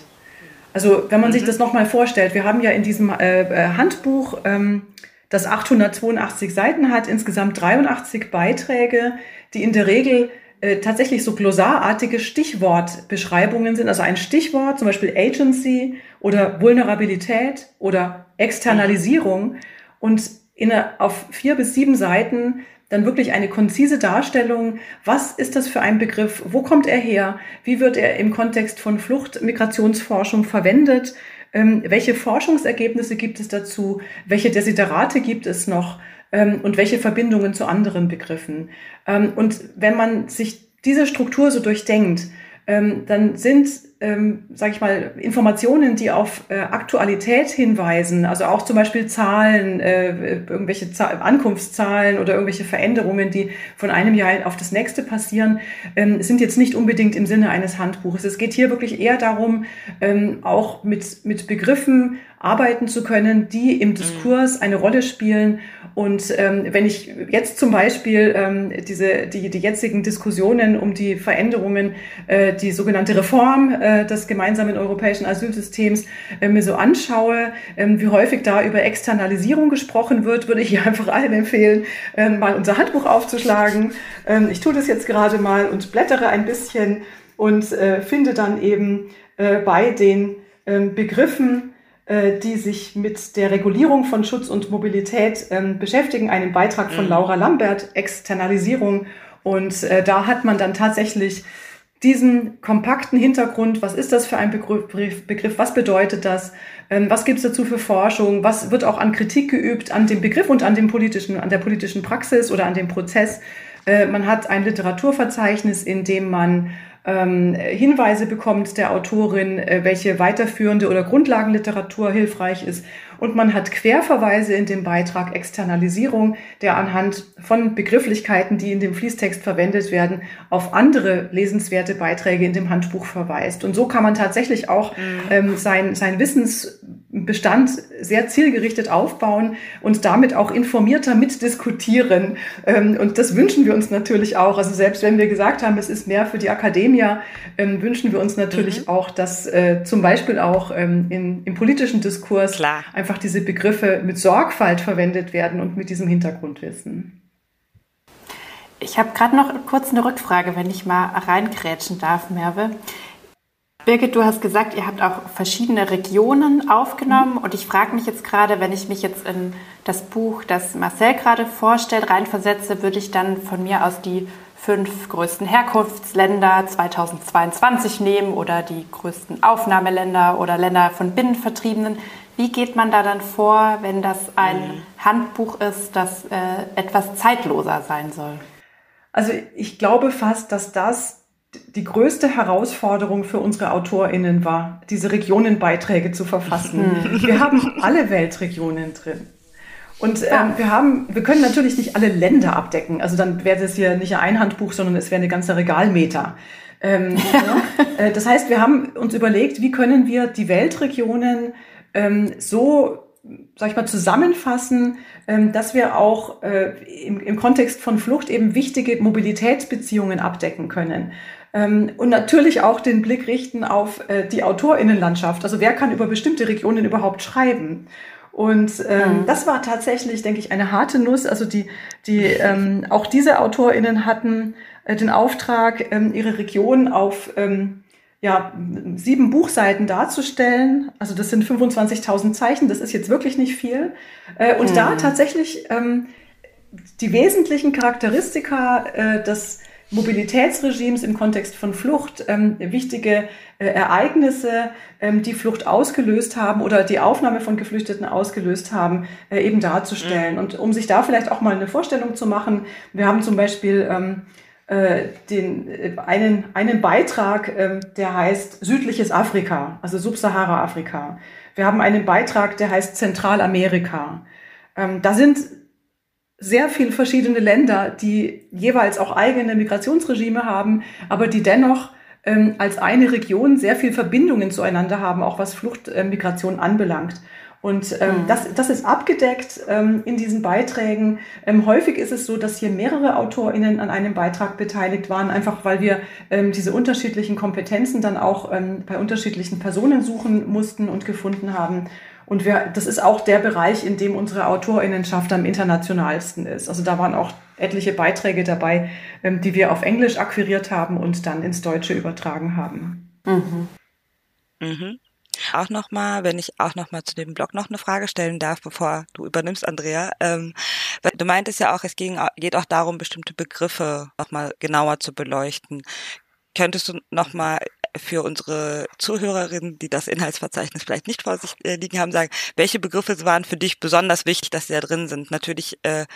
Also wenn man mhm. sich das nochmal vorstellt, wir haben ja in diesem äh, äh Handbuch, ähm, das 882 Seiten hat, insgesamt 83 Beiträge, die in der Regel äh, tatsächlich so glossarartige Stichwortbeschreibungen sind. Also ein Stichwort, zum Beispiel Agency oder Vulnerabilität oder Externalisierung. Und in, auf vier bis sieben Seiten dann wirklich eine konzise Darstellung, was ist das für ein Begriff, wo kommt er her, wie wird er im Kontext von Flucht, Migrationsforschung verwendet, ähm, welche Forschungsergebnisse gibt es dazu, welche Desiderate gibt es noch? Ähm, und welche Verbindungen zu anderen Begriffen. Ähm, und wenn man sich diese Struktur so durchdenkt, ähm, dann sind ähm, sage ich mal, Informationen, die auf äh, Aktualität hinweisen, also auch zum Beispiel Zahlen, äh, irgendwelche Zahl Ankunftszahlen oder irgendwelche Veränderungen, die von einem Jahr auf das nächste passieren, ähm, sind jetzt nicht unbedingt im Sinne eines Handbuches. Es geht hier wirklich eher darum, ähm, auch mit, mit Begriffen arbeiten zu können, die im mhm. Diskurs eine Rolle spielen. Und ähm, wenn ich jetzt zum Beispiel ähm, diese, die, die jetzigen Diskussionen um die Veränderungen, äh, die sogenannte Reform äh, des gemeinsamen europäischen Asylsystems äh, mir so anschaue, äh, wie häufig da über Externalisierung gesprochen wird, würde ich hier *laughs* einfach allen empfehlen, äh, mal unser Handbuch aufzuschlagen. Ähm, ich tue das jetzt gerade mal und blättere ein bisschen und äh, finde dann eben äh, bei den äh, Begriffen, die sich mit der Regulierung von Schutz und Mobilität ähm, beschäftigen. Einen Beitrag von mhm. Laura Lambert, Externalisierung Und äh, da hat man dann tatsächlich diesen kompakten Hintergrund, was ist das für ein Begriff, Begriff was bedeutet das, ähm, was gibt es dazu für Forschung, was wird auch an Kritik geübt an dem Begriff und an dem politischen, an der politischen Praxis oder an dem Prozess. Äh, man hat ein Literaturverzeichnis, in dem man ähm, Hinweise bekommt der Autorin, äh, welche weiterführende oder Grundlagenliteratur hilfreich ist. Und man hat Querverweise in dem Beitrag Externalisierung, der anhand von Begrifflichkeiten, die in dem Fließtext verwendet werden, auf andere lesenswerte Beiträge in dem Handbuch verweist. Und so kann man tatsächlich auch mhm. ähm, sein, sein Wissensbestand sehr zielgerichtet aufbauen und damit auch informierter mitdiskutieren. Ähm, und das wünschen wir uns natürlich auch. Also selbst wenn wir gesagt haben, es ist mehr für die Akademie, ähm, wünschen wir uns natürlich mhm. auch, dass äh, zum Beispiel auch ähm, in, im politischen Diskurs Klar. einfach einfach diese Begriffe mit Sorgfalt verwendet werden und mit diesem Hintergrundwissen. Ich habe gerade noch kurz eine Rückfrage, wenn ich mal reingrätschen darf, Merve. Birgit, du hast gesagt, ihr habt auch verschiedene Regionen aufgenommen. Und ich frage mich jetzt gerade, wenn ich mich jetzt in das Buch, das Marcel gerade vorstellt, reinversetze, würde ich dann von mir aus die fünf größten Herkunftsländer 2022 nehmen oder die größten Aufnahmeländer oder Länder von Binnenvertriebenen. Wie geht man da dann vor, wenn das ein mhm. Handbuch ist, das äh, etwas zeitloser sein soll? Also ich glaube fast, dass das die größte Herausforderung für unsere AutorInnen war, diese Regionenbeiträge zu verfassen. Mhm. Wir haben alle Weltregionen drin. Und ähm, wir haben, wir können natürlich nicht alle Länder abdecken. Also dann wäre das hier nicht ein Handbuch, sondern es wäre eine ganze Regalmeter. Ähm, *laughs* ja. Äh, das heißt, wir haben uns überlegt, wie können wir die Weltregionen ähm, so sag ich mal, zusammenfassen, ähm, dass wir auch äh, im, im Kontext von Flucht eben wichtige Mobilitätsbeziehungen abdecken können. Ähm, und natürlich auch den Blick richten auf äh, die Autorinnenlandschaft. Also wer kann über bestimmte Regionen überhaupt schreiben? Und ähm, mhm. das war tatsächlich, denke ich, eine harte Nuss. Also die, die ähm, auch diese AutorInnen hatten äh, den Auftrag, ähm, ihre Region auf ähm, ja, sieben Buchseiten darzustellen. Also das sind 25.000 Zeichen, das ist jetzt wirklich nicht viel. Äh, und mhm. da tatsächlich ähm, die wesentlichen Charakteristika äh, des Mobilitätsregimes im Kontext von Flucht, ähm, wichtige äh, Ereignisse, ähm, die Flucht ausgelöst haben oder die Aufnahme von Geflüchteten ausgelöst haben, äh, eben darzustellen. Mhm. Und um sich da vielleicht auch mal eine Vorstellung zu machen, wir haben zum Beispiel ähm, äh, den, äh, einen, einen Beitrag, äh, der heißt Südliches Afrika, also Subsahara-Afrika. Wir haben einen Beitrag, der heißt Zentralamerika. Ähm, da sind sehr viele verschiedene Länder, die jeweils auch eigene Migrationsregime haben, aber die dennoch ähm, als eine Region sehr viel Verbindungen zueinander haben, auch was Fluchtmigration äh, anbelangt. Und ähm, mhm. das, das ist abgedeckt ähm, in diesen Beiträgen. Ähm, häufig ist es so, dass hier mehrere AutorInnen an einem Beitrag beteiligt waren, einfach weil wir ähm, diese unterschiedlichen Kompetenzen dann auch ähm, bei unterschiedlichen Personen suchen mussten und gefunden haben. Und wir, das ist auch der Bereich, in dem unsere AutorInnenschaft am internationalsten ist. Also da waren auch etliche Beiträge dabei, ähm, die wir auf Englisch akquiriert haben und dann ins Deutsche übertragen haben. Mhm. Mhm. Auch nochmal, wenn ich auch nochmal zu dem Blog noch eine Frage stellen darf, bevor du übernimmst, Andrea. Ähm, du meintest ja auch, es ging, geht auch darum, bestimmte Begriffe nochmal genauer zu beleuchten. Könntest du nochmal für unsere Zuhörerinnen, die das Inhaltsverzeichnis vielleicht nicht vor sich äh, liegen haben, sagen, welche Begriffe waren für dich besonders wichtig, dass sie da drin sind? Natürlich, äh,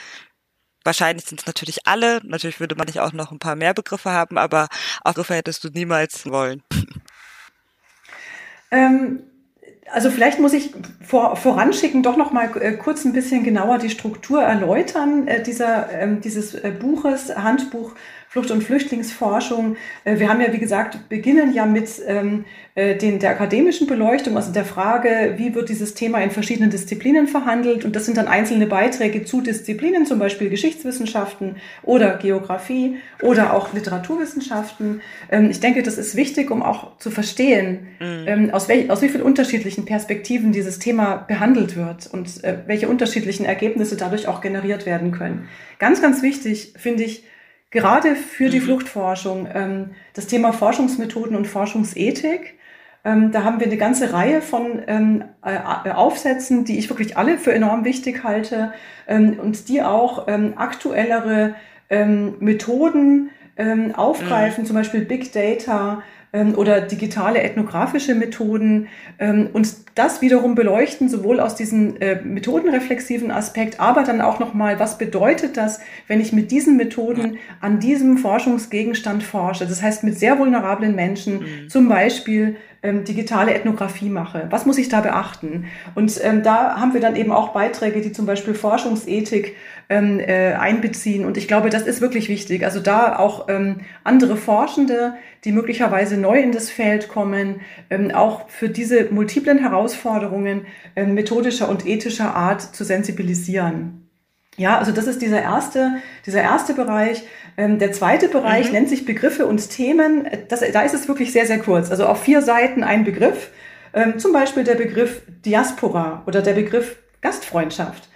wahrscheinlich sind es natürlich alle. Natürlich würde man nicht auch noch ein paar mehr Begriffe haben, aber auch Begriffe hättest du niemals wollen. Ähm, also vielleicht muss ich vor, voranschicken, doch noch mal äh, kurz ein bisschen genauer die Struktur erläutern äh, dieser, äh, dieses Buches, Handbuch Flucht- und Flüchtlingsforschung. Äh, wir haben ja, wie gesagt, beginnen ja mit ähm, äh, den, der akademischen Beleuchtung, also der Frage, wie wird dieses Thema in verschiedenen Disziplinen verhandelt. Und das sind dann einzelne Beiträge zu Disziplinen, zum Beispiel Geschichtswissenschaften oder Geografie oder auch Literaturwissenschaften. Ähm, ich denke, das ist wichtig, um auch zu verstehen, mhm. ähm, aus, welch, aus wie vielen unterschiedlichen Perspektiven dieses Thema behandelt wird und äh, welche unterschiedlichen Ergebnisse dadurch auch generiert werden können. Ganz, ganz wichtig finde ich, gerade für die mhm. Fluchtforschung ähm, das Thema Forschungsmethoden und Forschungsethik. Ähm, da haben wir eine ganze Reihe von ähm, äh, Aufsätzen, die ich wirklich alle für enorm wichtig halte ähm, und die auch ähm, aktuellere ähm, Methoden aufgreifen, mhm. zum Beispiel Big Data, oder digitale ethnografische Methoden ähm, und das wiederum beleuchten, sowohl aus diesem äh, methodenreflexiven Aspekt, aber dann auch nochmal, was bedeutet das, wenn ich mit diesen Methoden an diesem Forschungsgegenstand forsche? Das heißt, mit sehr vulnerablen Menschen, mhm. zum Beispiel ähm, digitale Ethnographie mache. Was muss ich da beachten? Und ähm, da haben wir dann eben auch Beiträge, die zum Beispiel Forschungsethik ähm, äh, einbeziehen. Und ich glaube, das ist wirklich wichtig. Also da auch ähm, andere Forschende, die möglicherweise neu in das Feld kommen, ähm, auch für diese multiplen Herausforderungen ähm, methodischer und ethischer Art zu sensibilisieren. Ja, also das ist dieser erste, dieser erste Bereich. Ähm, der zweite Bereich mhm. nennt sich Begriffe und Themen. Das, da ist es wirklich sehr, sehr kurz. Also auf vier Seiten ein Begriff. Ähm, zum Beispiel der Begriff Diaspora oder der Begriff Gastfreundschaft.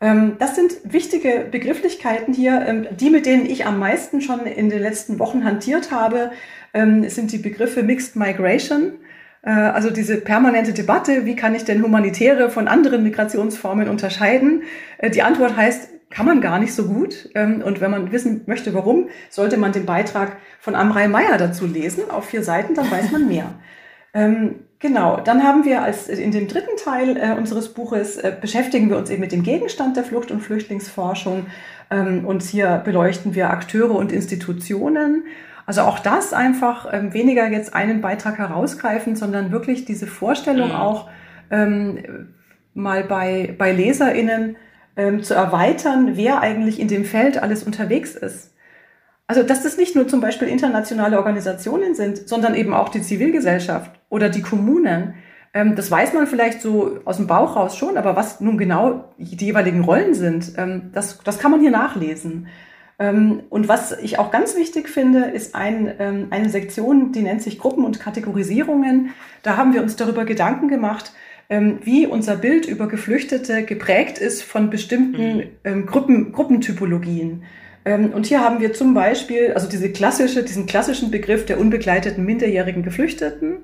Ähm, das sind wichtige Begrifflichkeiten hier. Die, mit denen ich am meisten schon in den letzten Wochen hantiert habe, sind die Begriffe Mixed Migration. Äh, also diese permanente Debatte, wie kann ich denn humanitäre von anderen Migrationsformen unterscheiden? Äh, die Antwort heißt, kann man gar nicht so gut. Und wenn man wissen möchte, warum, sollte man den Beitrag von Amrei Meyer dazu lesen, auf vier Seiten, dann weiß man mehr. Genau, dann haben wir als in dem dritten Teil äh, unseres Buches äh, beschäftigen wir uns eben mit dem Gegenstand der Flucht- und Flüchtlingsforschung ähm, und hier beleuchten wir Akteure und Institutionen. Also auch das einfach ähm, weniger jetzt einen Beitrag herausgreifen, sondern wirklich diese Vorstellung mhm. auch ähm, mal bei, bei LeserInnen ähm, zu erweitern, wer eigentlich in dem Feld alles unterwegs ist. Also, dass das nicht nur zum Beispiel internationale Organisationen sind, sondern eben auch die Zivilgesellschaft oder die Kommunen. Ähm, das weiß man vielleicht so aus dem Bauch raus schon, aber was nun genau die jeweiligen Rollen sind, ähm, das, das kann man hier nachlesen. Ähm, und was ich auch ganz wichtig finde, ist ein, eine Sektion, die nennt sich Gruppen und Kategorisierungen. Da haben wir uns darüber Gedanken gemacht, wie unser Bild über Geflüchtete geprägt ist von bestimmten mhm. Gruppen, Gruppentypologien. Ähm, und hier haben wir zum Beispiel, also diese klassische, diesen klassischen Begriff der unbegleiteten minderjährigen Geflüchteten,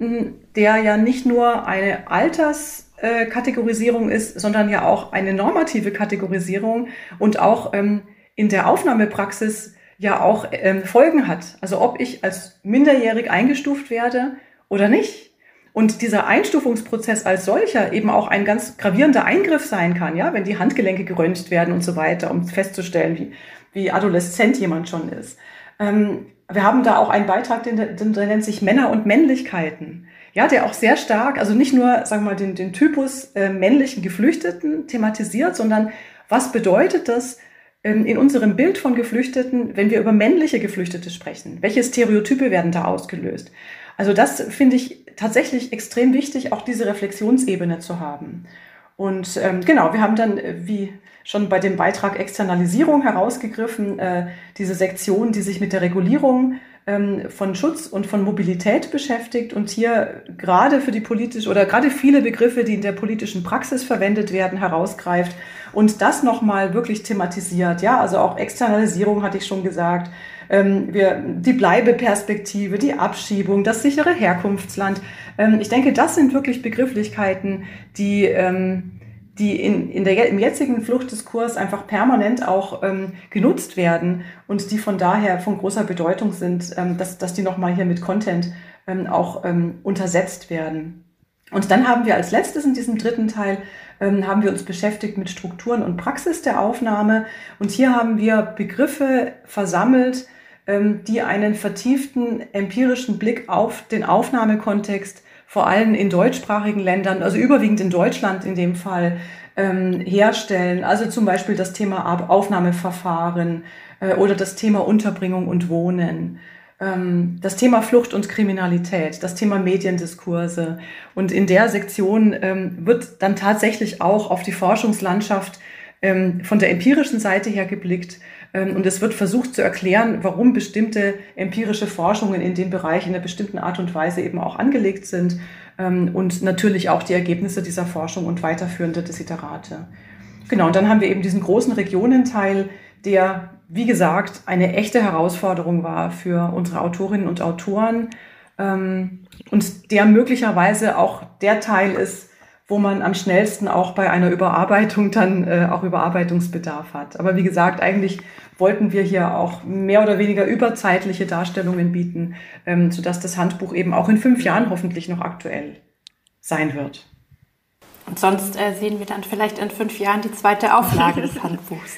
der ja nicht nur eine Alterskategorisierung ist, sondern ja auch eine normative Kategorisierung und auch ähm, in der Aufnahmepraxis ja auch ähm, Folgen hat. Also ob ich als minderjährig eingestuft werde oder nicht. Und dieser Einstufungsprozess als solcher eben auch ein ganz gravierender Eingriff sein kann, ja, wenn die Handgelenke geröntgt werden und so weiter, um festzustellen, wie, wie adoleszent jemand schon ist. Ähm, wir haben da auch einen Beitrag, den, den, der nennt sich Männer und Männlichkeiten. Ja, der auch sehr stark, also nicht nur, sagen wir mal, den, den Typus äh, männlichen Geflüchteten thematisiert, sondern was bedeutet das ähm, in unserem Bild von Geflüchteten, wenn wir über männliche Geflüchtete sprechen? Welche Stereotype werden da ausgelöst? Also das finde ich tatsächlich extrem wichtig, auch diese Reflexionsebene zu haben. Und ähm, genau, wir haben dann, äh, wie schon bei dem Beitrag Externalisierung herausgegriffen, äh, diese Sektion, die sich mit der Regulierung ähm, von Schutz und von Mobilität beschäftigt und hier gerade für die politische oder gerade viele Begriffe, die in der politischen Praxis verwendet werden, herausgreift und das nochmal wirklich thematisiert. Ja, also auch Externalisierung hatte ich schon gesagt. Ähm, wir, die Bleibeperspektive, die Abschiebung, das sichere Herkunftsland. Ähm, ich denke, das sind wirklich Begrifflichkeiten, die, ähm, die in, in der, im jetzigen Fluchtdiskurs einfach permanent auch ähm, genutzt werden und die von daher von großer Bedeutung sind, ähm, dass, dass die nochmal hier mit Content ähm, auch ähm, untersetzt werden. Und dann haben wir als letztes in diesem dritten Teil ähm, haben wir uns beschäftigt mit Strukturen und Praxis der Aufnahme. Und hier haben wir Begriffe versammelt, die einen vertieften empirischen Blick auf den Aufnahmekontext vor allem in deutschsprachigen Ländern, also überwiegend in Deutschland in dem Fall, ähm, herstellen. Also zum Beispiel das Thema Aufnahmeverfahren äh, oder das Thema Unterbringung und Wohnen ähm, das Thema Flucht und Kriminalität, das Thema Mediendiskurse. Und in der Sektion ähm, wird dann tatsächlich auch auf die Forschungslandschaft ähm, von der empirischen Seite her geblickt. Ähm, und es wird versucht zu erklären, warum bestimmte empirische Forschungen in dem Bereich in einer bestimmten Art und Weise eben auch angelegt sind. Ähm, und natürlich auch die Ergebnisse dieser Forschung und weiterführende Desiderate. Genau, und dann haben wir eben diesen großen Regionenteil, der wie gesagt, eine echte Herausforderung war für unsere Autorinnen und Autoren ähm, und der möglicherweise auch der Teil ist, wo man am schnellsten auch bei einer Überarbeitung dann äh, auch Überarbeitungsbedarf hat. Aber wie gesagt, eigentlich wollten wir hier auch mehr oder weniger überzeitliche Darstellungen bieten, ähm, sodass das Handbuch eben auch in fünf Jahren hoffentlich noch aktuell sein wird. Und sonst äh, sehen wir dann vielleicht in fünf Jahren die zweite Auflage des *laughs* Handbuchs.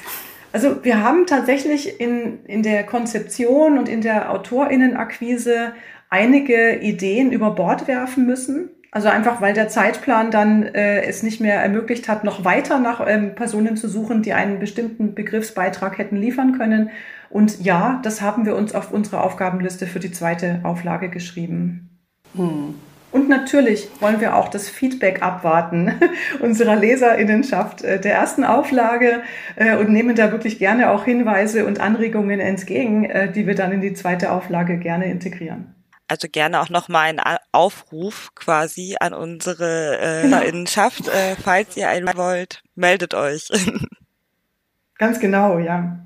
Also wir haben tatsächlich in, in der Konzeption und in der Autorinnenakquise einige Ideen über Bord werfen müssen. Also einfach, weil der Zeitplan dann äh, es nicht mehr ermöglicht hat, noch weiter nach ähm, Personen zu suchen, die einen bestimmten Begriffsbeitrag hätten liefern können. Und ja, das haben wir uns auf unsere Aufgabenliste für die zweite Auflage geschrieben. Hm. Und natürlich wollen wir auch das Feedback abwarten *laughs* unserer Leserinnenschaft äh, der ersten Auflage äh, und nehmen da wirklich gerne auch Hinweise und Anregungen entgegen, äh, die wir dann in die zweite Auflage gerne integrieren also gerne auch nochmal ein Aufruf quasi an unsere äh, genau. Innenschaft. Äh, falls ihr einen wollt, meldet euch. *laughs* Ganz genau, ja.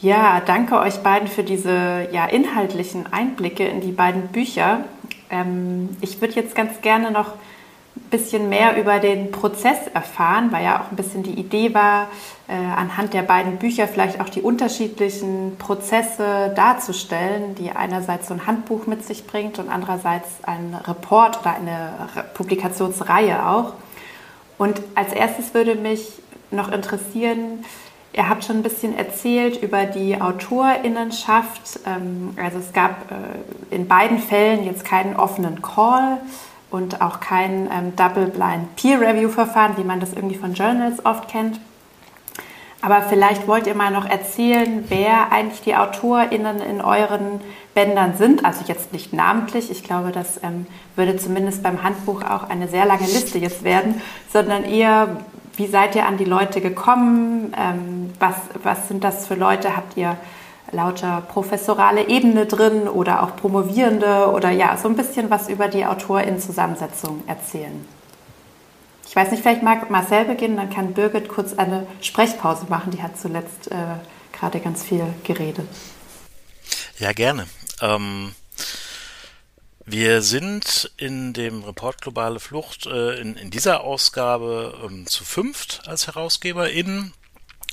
Ja, danke euch beiden für diese ja, inhaltlichen Einblicke in die beiden Bücher. Ähm, ich würde jetzt ganz gerne noch bisschen mehr über den Prozess erfahren, weil ja auch ein bisschen die Idee war, äh, anhand der beiden Bücher vielleicht auch die unterschiedlichen Prozesse darzustellen, die einerseits so ein Handbuch mit sich bringt und andererseits ein Report oder eine Publikationsreihe auch. Und als erstes würde mich noch interessieren, Ihr habt schon ein bisschen erzählt über die Autorinnenschaft. Ähm, also es gab äh, in beiden Fällen jetzt keinen offenen Call, und auch kein ähm, Double-Blind Peer-Review-Verfahren, wie man das irgendwie von Journals oft kennt. Aber vielleicht wollt ihr mal noch erzählen, wer eigentlich die AutorInnen in euren Bändern sind. Also jetzt nicht namentlich, ich glaube, das ähm, würde zumindest beim Handbuch auch eine sehr lange Liste jetzt werden, sondern eher, wie seid ihr an die Leute gekommen? Ähm, was, was sind das für Leute? Habt ihr lauter professorale Ebene drin oder auch Promovierende oder ja, so ein bisschen was über die AutorInnen-Zusammensetzung erzählen. Ich weiß nicht, vielleicht mag Marcel beginnen, dann kann Birgit kurz eine Sprechpause machen. Die hat zuletzt äh, gerade ganz viel geredet. Ja, gerne. Ähm, wir sind in dem Report Globale Flucht äh, in, in, dieser Ausgabe ähm, zu fünft als HerausgeberInnen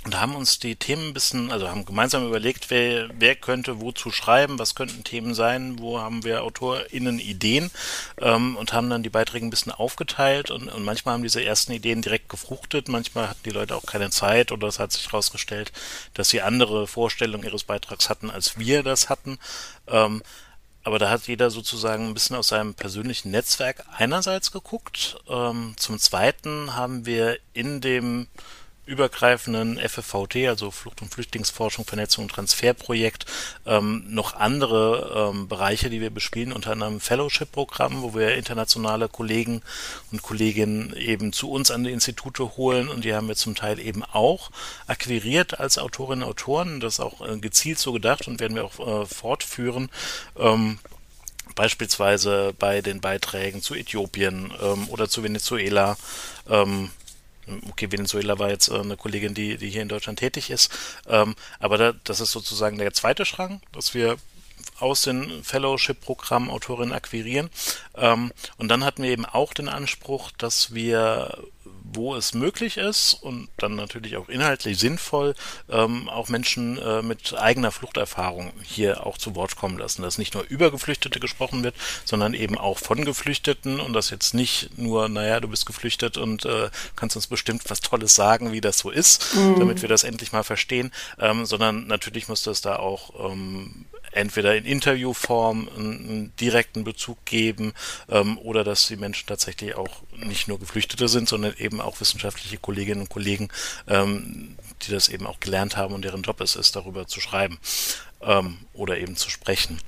und haben uns die Themen ein bisschen, also haben gemeinsam überlegt, wer, wer könnte wozu schreiben, was könnten Themen sein, wo haben wir AutorInnen Ideen ähm, und haben dann die Beiträge ein bisschen aufgeteilt und, und manchmal haben diese ersten Ideen direkt gefruchtet, manchmal hatten die Leute auch keine Zeit oder es hat sich herausgestellt, dass sie andere Vorstellungen ihres Beitrags hatten, als wir das hatten. Ähm, aber da hat jeder sozusagen ein bisschen aus seinem persönlichen Netzwerk einerseits geguckt. Ähm, zum Zweiten haben wir in dem übergreifenden FFVT, also Flucht- und Flüchtlingsforschung, Vernetzung und Transferprojekt, ähm, noch andere ähm, Bereiche, die wir bespielen, unter anderem Fellowship-Programm, wo wir internationale Kollegen und Kolleginnen eben zu uns an die Institute holen und die haben wir zum Teil eben auch akquiriert als Autorinnen und Autoren, das auch äh, gezielt so gedacht und werden wir auch äh, fortführen. Ähm, beispielsweise bei den Beiträgen zu Äthiopien ähm, oder zu Venezuela. Ähm, Okay, Venezuela war jetzt äh, eine Kollegin, die, die hier in Deutschland tätig ist. Ähm, aber da, das ist sozusagen der zweite Schrank, dass wir aus den Fellowship-Programmen Autorinnen akquirieren. Ähm, und dann hatten wir eben auch den Anspruch, dass wir wo es möglich ist und dann natürlich auch inhaltlich sinnvoll, ähm, auch Menschen äh, mit eigener Fluchterfahrung hier auch zu Wort kommen lassen. Dass nicht nur über Geflüchtete gesprochen wird, sondern eben auch von Geflüchteten und das jetzt nicht nur, naja, du bist geflüchtet und äh, kannst uns bestimmt was Tolles sagen, wie das so ist, mhm. damit wir das endlich mal verstehen, ähm, sondern natürlich muss das da auch ähm, entweder in Interviewform einen, direkten Bezug geben ähm, oder dass die Menschen tatsächlich auch nicht nur Geflüchtete sind, sondern eben auch wissenschaftliche Kolleginnen und Kollegen, ähm, die das eben auch gelernt haben und deren Job es ist, darüber zu schreiben ähm, oder eben zu sprechen.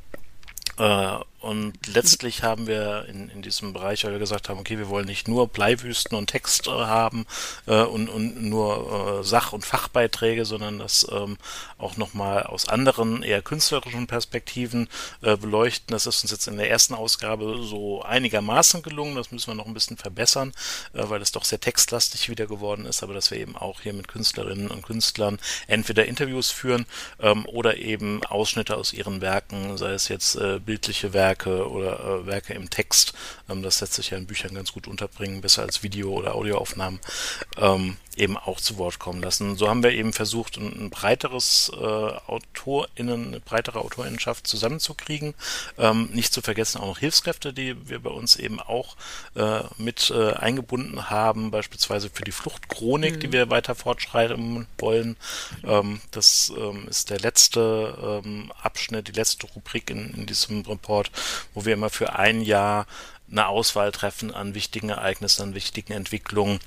Äh, und letztlich haben wir in, in diesem Bereich, weil wir gesagt haben, okay, wir wollen nicht nur Bleiwüsten und Text äh, haben äh, und, und nur äh, Sach- und Fachbeiträge, sondern das ähm, auch nochmal aus anderen, eher künstlerischen Perspektiven äh, beleuchten. Das ist uns jetzt in der ersten Ausgabe so einigermaßen gelungen. Das müssen wir noch ein bisschen verbessern, äh, weil es doch sehr textlastig wieder geworden ist, aber dass wir eben auch hier mit Künstlerinnen und Künstlern entweder Interviews führen ähm, oder eben Ausschnitte aus ihren Werken, sei es jetzt äh, bildliche Werke, Werke oder äh, Werke im Text. Ähm, das lässt sich ja in Büchern ganz gut unterbringen, besser als Video- oder Audioaufnahmen. Ähm, eben auch zu Wort kommen lassen. So haben wir eben versucht, ein, ein breiteres äh, AutorInnen, eine breitere Autorinnenschaft zusammenzukriegen. Ähm, nicht zu vergessen auch noch Hilfskräfte, die wir bei uns eben auch äh, mit äh, eingebunden haben, beispielsweise für die Fluchtchronik, mhm. die wir weiter fortschreiten wollen. Ähm, das ähm, ist der letzte ähm, Abschnitt, die letzte Rubrik in, in diesem Report, wo wir immer für ein Jahr eine Auswahl treffen an wichtigen Ereignissen, an wichtigen Entwicklungen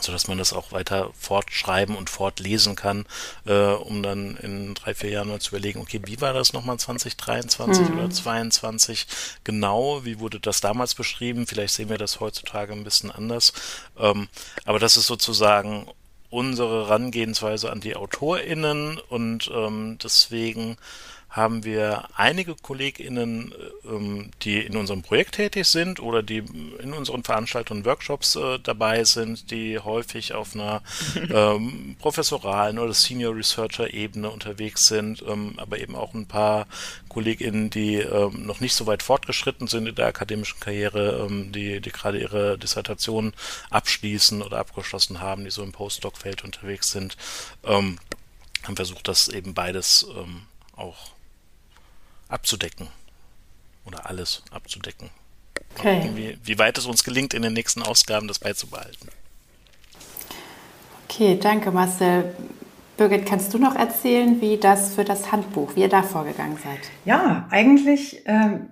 so dass man das auch weiter fortschreiben und fortlesen kann, äh, um dann in drei, vier Jahren mal zu überlegen, okay, wie war das nochmal 2023 mhm. oder 2022 genau? Wie wurde das damals beschrieben? Vielleicht sehen wir das heutzutage ein bisschen anders. Ähm, aber das ist sozusagen unsere Herangehensweise an die AutorInnen und ähm, deswegen haben wir einige KollegInnen, ähm, die in unserem Projekt tätig sind oder die in unseren Veranstaltungen und Workshops äh, dabei sind, die häufig auf einer *laughs* ähm, professoralen oder Senior Researcher Ebene unterwegs sind, ähm, aber eben auch ein paar KollegInnen, die ähm, noch nicht so weit fortgeschritten sind in der akademischen Karriere, ähm, die, die gerade ihre Dissertation abschließen oder abgeschlossen haben, die so im Postdoc-Feld unterwegs sind, ähm, haben versucht, das eben beides auch abzudecken. Oder alles abzudecken. Okay. Wie, wie weit es uns gelingt, in den nächsten Ausgaben das beizubehalten. Okay, danke Marcel. Birgit, kannst du noch erzählen, wie das für das Handbuch, wie ihr da vorgegangen seid? Ja, eigentlich ähm,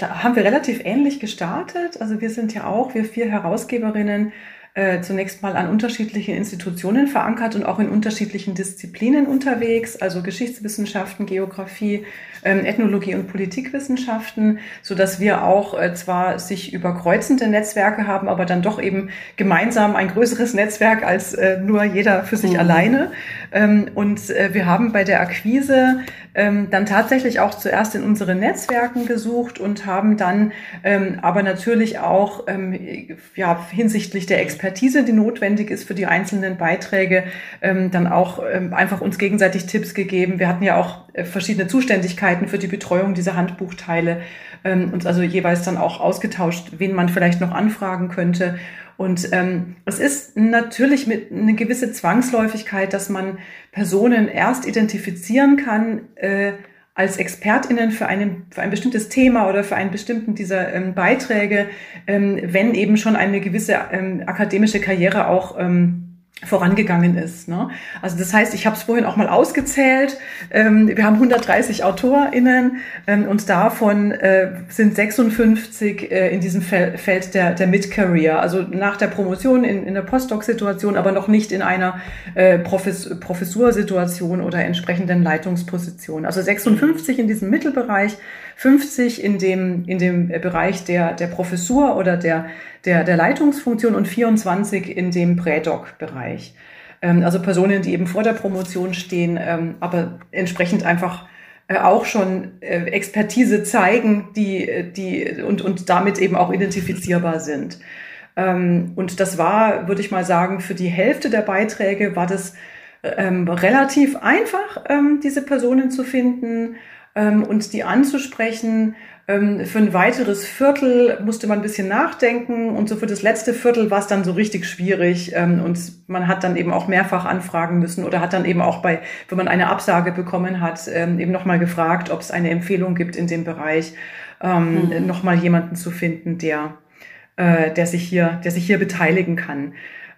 haben wir relativ ähnlich gestartet. Also wir sind ja auch, wir vier Herausgeberinnen, äh, zunächst mal an unterschiedlichen Institutionen verankert und auch in unterschiedlichen Disziplinen unterwegs, also Geschichtswissenschaften, Geografie, ähm, Ethnologie und Politikwissenschaften, so dass wir auch äh, zwar sich überkreuzende Netzwerke haben, aber dann doch eben gemeinsam ein größeres Netzwerk als äh, nur jeder für sich mhm. alleine. Ähm, und äh, wir haben bei der Akquise ähm, dann tatsächlich auch zuerst in unseren Netzwerken gesucht und haben dann ähm, aber natürlich auch ja, hinsichtlich der Expertise, die notwendig ist für die einzelnen Beiträge, dann auch einfach uns gegenseitig Tipps gegeben. Wir hatten ja auch äh, verschiedene Zuständigkeiten für die Betreuung dieser Handbuchteile uns also jeweils dann auch ausgetauscht, wen man vielleicht noch anfragen könnte. Und ähm, es ist natürlich mit eine gewisse Zwangsläufigkeit, dass man Personen erst identifizieren kann äh, als ExpertInnen für, einen, für ein bestimmtes Thema oder für einen bestimmten dieser ähm, Beiträge, ähm, wenn eben schon eine gewisse ähm, akademische Karriere auch ähm, vorangegangen ist. Ne? Also das heißt, ich habe es vorhin auch mal ausgezählt. Ähm, wir haben 130 AutorInnen ähm, und davon äh, sind 56 äh, in diesem Fel Feld der, der Mid-Career, also nach der Promotion in, in der Postdoc-Situation, aber noch nicht in einer äh, Profes Professursituation oder entsprechenden Leitungsposition. Also 56 in diesem Mittelbereich 50 in dem, in dem Bereich der, der Professur oder der, der, der Leitungsfunktion und 24 in dem Prädoc-Bereich. Ähm, also Personen, die eben vor der Promotion stehen, ähm, aber entsprechend einfach äh, auch schon äh, Expertise zeigen, die, die und, und damit eben auch identifizierbar sind. Ähm, und das war, würde ich mal sagen, für die Hälfte der Beiträge war das relativ einfach, diese Personen zu finden ähm, und die anzusprechen. Ähm, für ein weiteres Viertel musste man ein bisschen nachdenken und so für das letzte Viertel war es dann so richtig schwierig ähm, und man hat dann eben auch mehrfach anfragen müssen oder hat dann eben auch bei, wenn man eine Absage bekommen hat, ähm, eben nochmal gefragt, ob es eine Empfehlung gibt in dem Bereich, ähm, mhm. nochmal jemanden zu finden, der, äh, der sich hier, der sich hier beteiligen kann.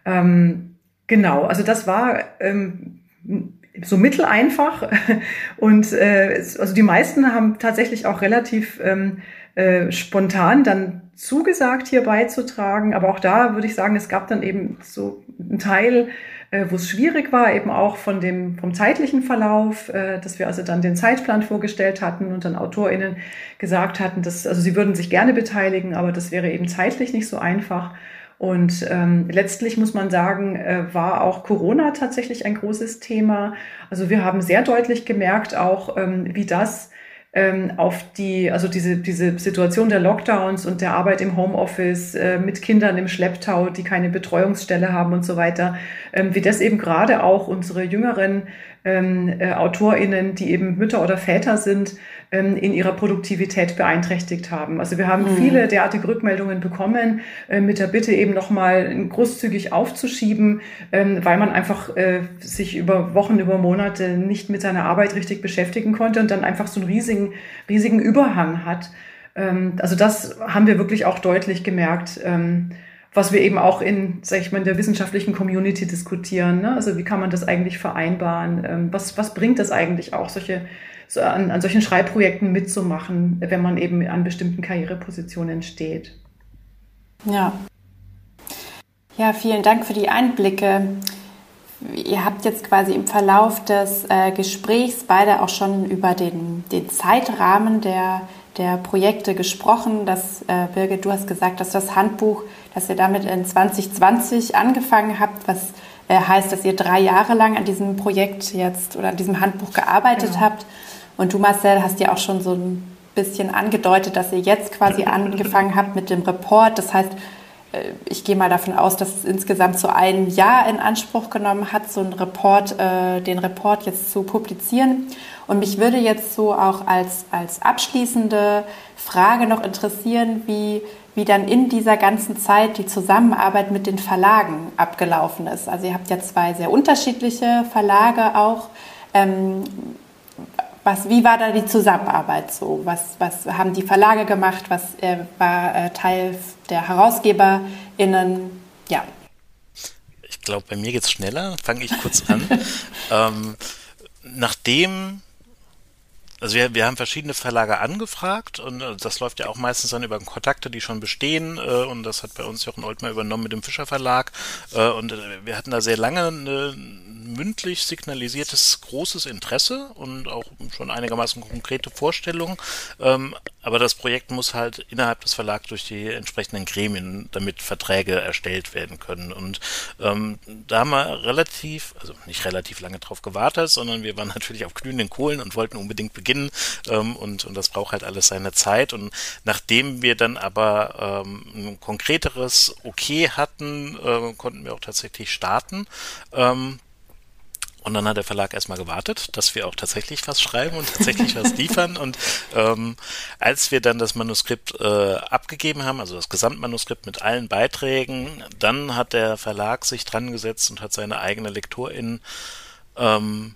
Ähm, genau, also das war so mitteleinfach. *laughs* Und äh, also die meisten haben tatsächlich auch relativ ähm, äh, spontan dann zugesagt, hier beizutragen. Aber auch da würde ich sagen, es gab dann eben so einen Teil, äh, wo es schwierig war, eben auch von dem, vom zeitlichen Verlauf, äh, dass wir also dann den Zeitplan vorgestellt hatten und dann AutorInnen gesagt hatten, dass, also sie würden sich gerne beteiligen, aber das wäre eben zeitlich nicht so einfach. Und ähm, letztlich muss man sagen, äh, war auch Corona tatsächlich ein großes Thema. Also wir haben sehr deutlich gemerkt auch, ähm, wie das ähm, auf die, also diese, diese Situation der Lockdowns und der Arbeit im Homeoffice äh, mit Kindern im Schlepptau, die keine Betreuungsstelle haben und so weiter, ähm, wie das eben gerade auch unsere jüngeren ähm, äh, AutorInnen, die eben Mütter oder Väter sind, in ihrer Produktivität beeinträchtigt haben. Also wir haben mhm. viele derartige Rückmeldungen bekommen äh, mit der Bitte eben nochmal großzügig aufzuschieben, ähm, weil man einfach äh, sich über Wochen, über Monate nicht mit seiner Arbeit richtig beschäftigen konnte und dann einfach so einen riesigen, riesigen Überhang hat. Ähm, also das haben wir wirklich auch deutlich gemerkt was wir eben auch in, sag ich mal, in der wissenschaftlichen Community diskutieren. Ne? Also wie kann man das eigentlich vereinbaren? Ähm, was, was bringt das eigentlich auch, solche, so an, an solchen Schreibprojekten mitzumachen, wenn man eben an bestimmten Karrierepositionen steht? Ja. Ja, vielen Dank für die Einblicke. Ihr habt jetzt quasi im Verlauf des äh, Gesprächs beide auch schon über den, den Zeitrahmen der, der Projekte gesprochen. Dass, äh, Birgit, du hast gesagt, dass das Handbuch dass ihr damit in 2020 angefangen habt, was äh, heißt, dass ihr drei Jahre lang an diesem Projekt jetzt oder an diesem Handbuch gearbeitet genau. habt. Und du, Marcel, hast ja auch schon so ein bisschen angedeutet, dass ihr jetzt quasi *laughs* angefangen habt mit dem Report. Das heißt, äh, ich gehe mal davon aus, dass es insgesamt so ein Jahr in Anspruch genommen hat, so einen Report, äh, den Report jetzt zu publizieren. Und mich würde jetzt so auch als, als abschließende Frage noch interessieren, wie, wie dann in dieser ganzen Zeit die Zusammenarbeit mit den Verlagen abgelaufen ist. Also ihr habt ja zwei sehr unterschiedliche Verlage auch. Ähm, was, wie war da die Zusammenarbeit so? Was, was haben die Verlage gemacht? Was äh, war äh, Teil der HerausgeberInnen? Ja. Ich glaube, bei mir geht es schneller. Fange ich kurz an. *laughs* ähm, nachdem also wir, wir haben verschiedene Verlage angefragt und äh, das läuft ja auch meistens dann über Kontakte, die schon bestehen äh, und das hat bei uns Jochen Oltmer übernommen mit dem Fischer Verlag äh, und wir hatten da sehr lange eine mündlich signalisiertes großes Interesse und auch schon einigermaßen konkrete Vorstellungen. Ähm, aber das Projekt muss halt innerhalb des Verlags durch die entsprechenden Gremien, damit Verträge erstellt werden können. Und ähm, da haben wir relativ, also nicht relativ lange drauf gewartet, sondern wir waren *laughs* natürlich auf glühenden Kohlen und wollten unbedingt beginnen. Ähm, und, und das braucht halt alles seine Zeit. Und nachdem wir dann aber ähm, ein konkreteres Okay hatten, äh, konnten wir auch tatsächlich starten. Ähm, und dann hat der Verlag erstmal gewartet, dass wir auch tatsächlich was schreiben und tatsächlich was *laughs* liefern. Und ähm, als wir dann das Manuskript äh, abgegeben haben, also das Gesamtmanuskript mit allen Beiträgen, dann hat der Verlag sich dran gesetzt und hat seine eigene LektorInnen ähm,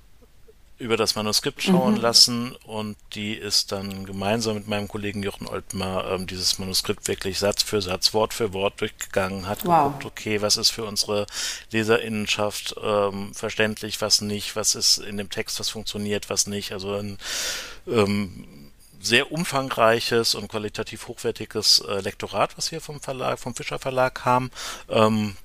über das Manuskript schauen mhm. lassen und die ist dann gemeinsam mit meinem Kollegen Jochen Oltmar ähm, dieses Manuskript wirklich Satz für Satz, Wort für Wort durchgegangen, hat wow. geguckt, okay, was ist für unsere Leserinnenschaft ähm, verständlich, was nicht, was ist in dem Text, was funktioniert, was nicht. Also ein ähm, sehr umfangreiches und qualitativ hochwertiges äh, Lektorat, was hier vom Verlag, vom Fischer Verlag kam. Ähm,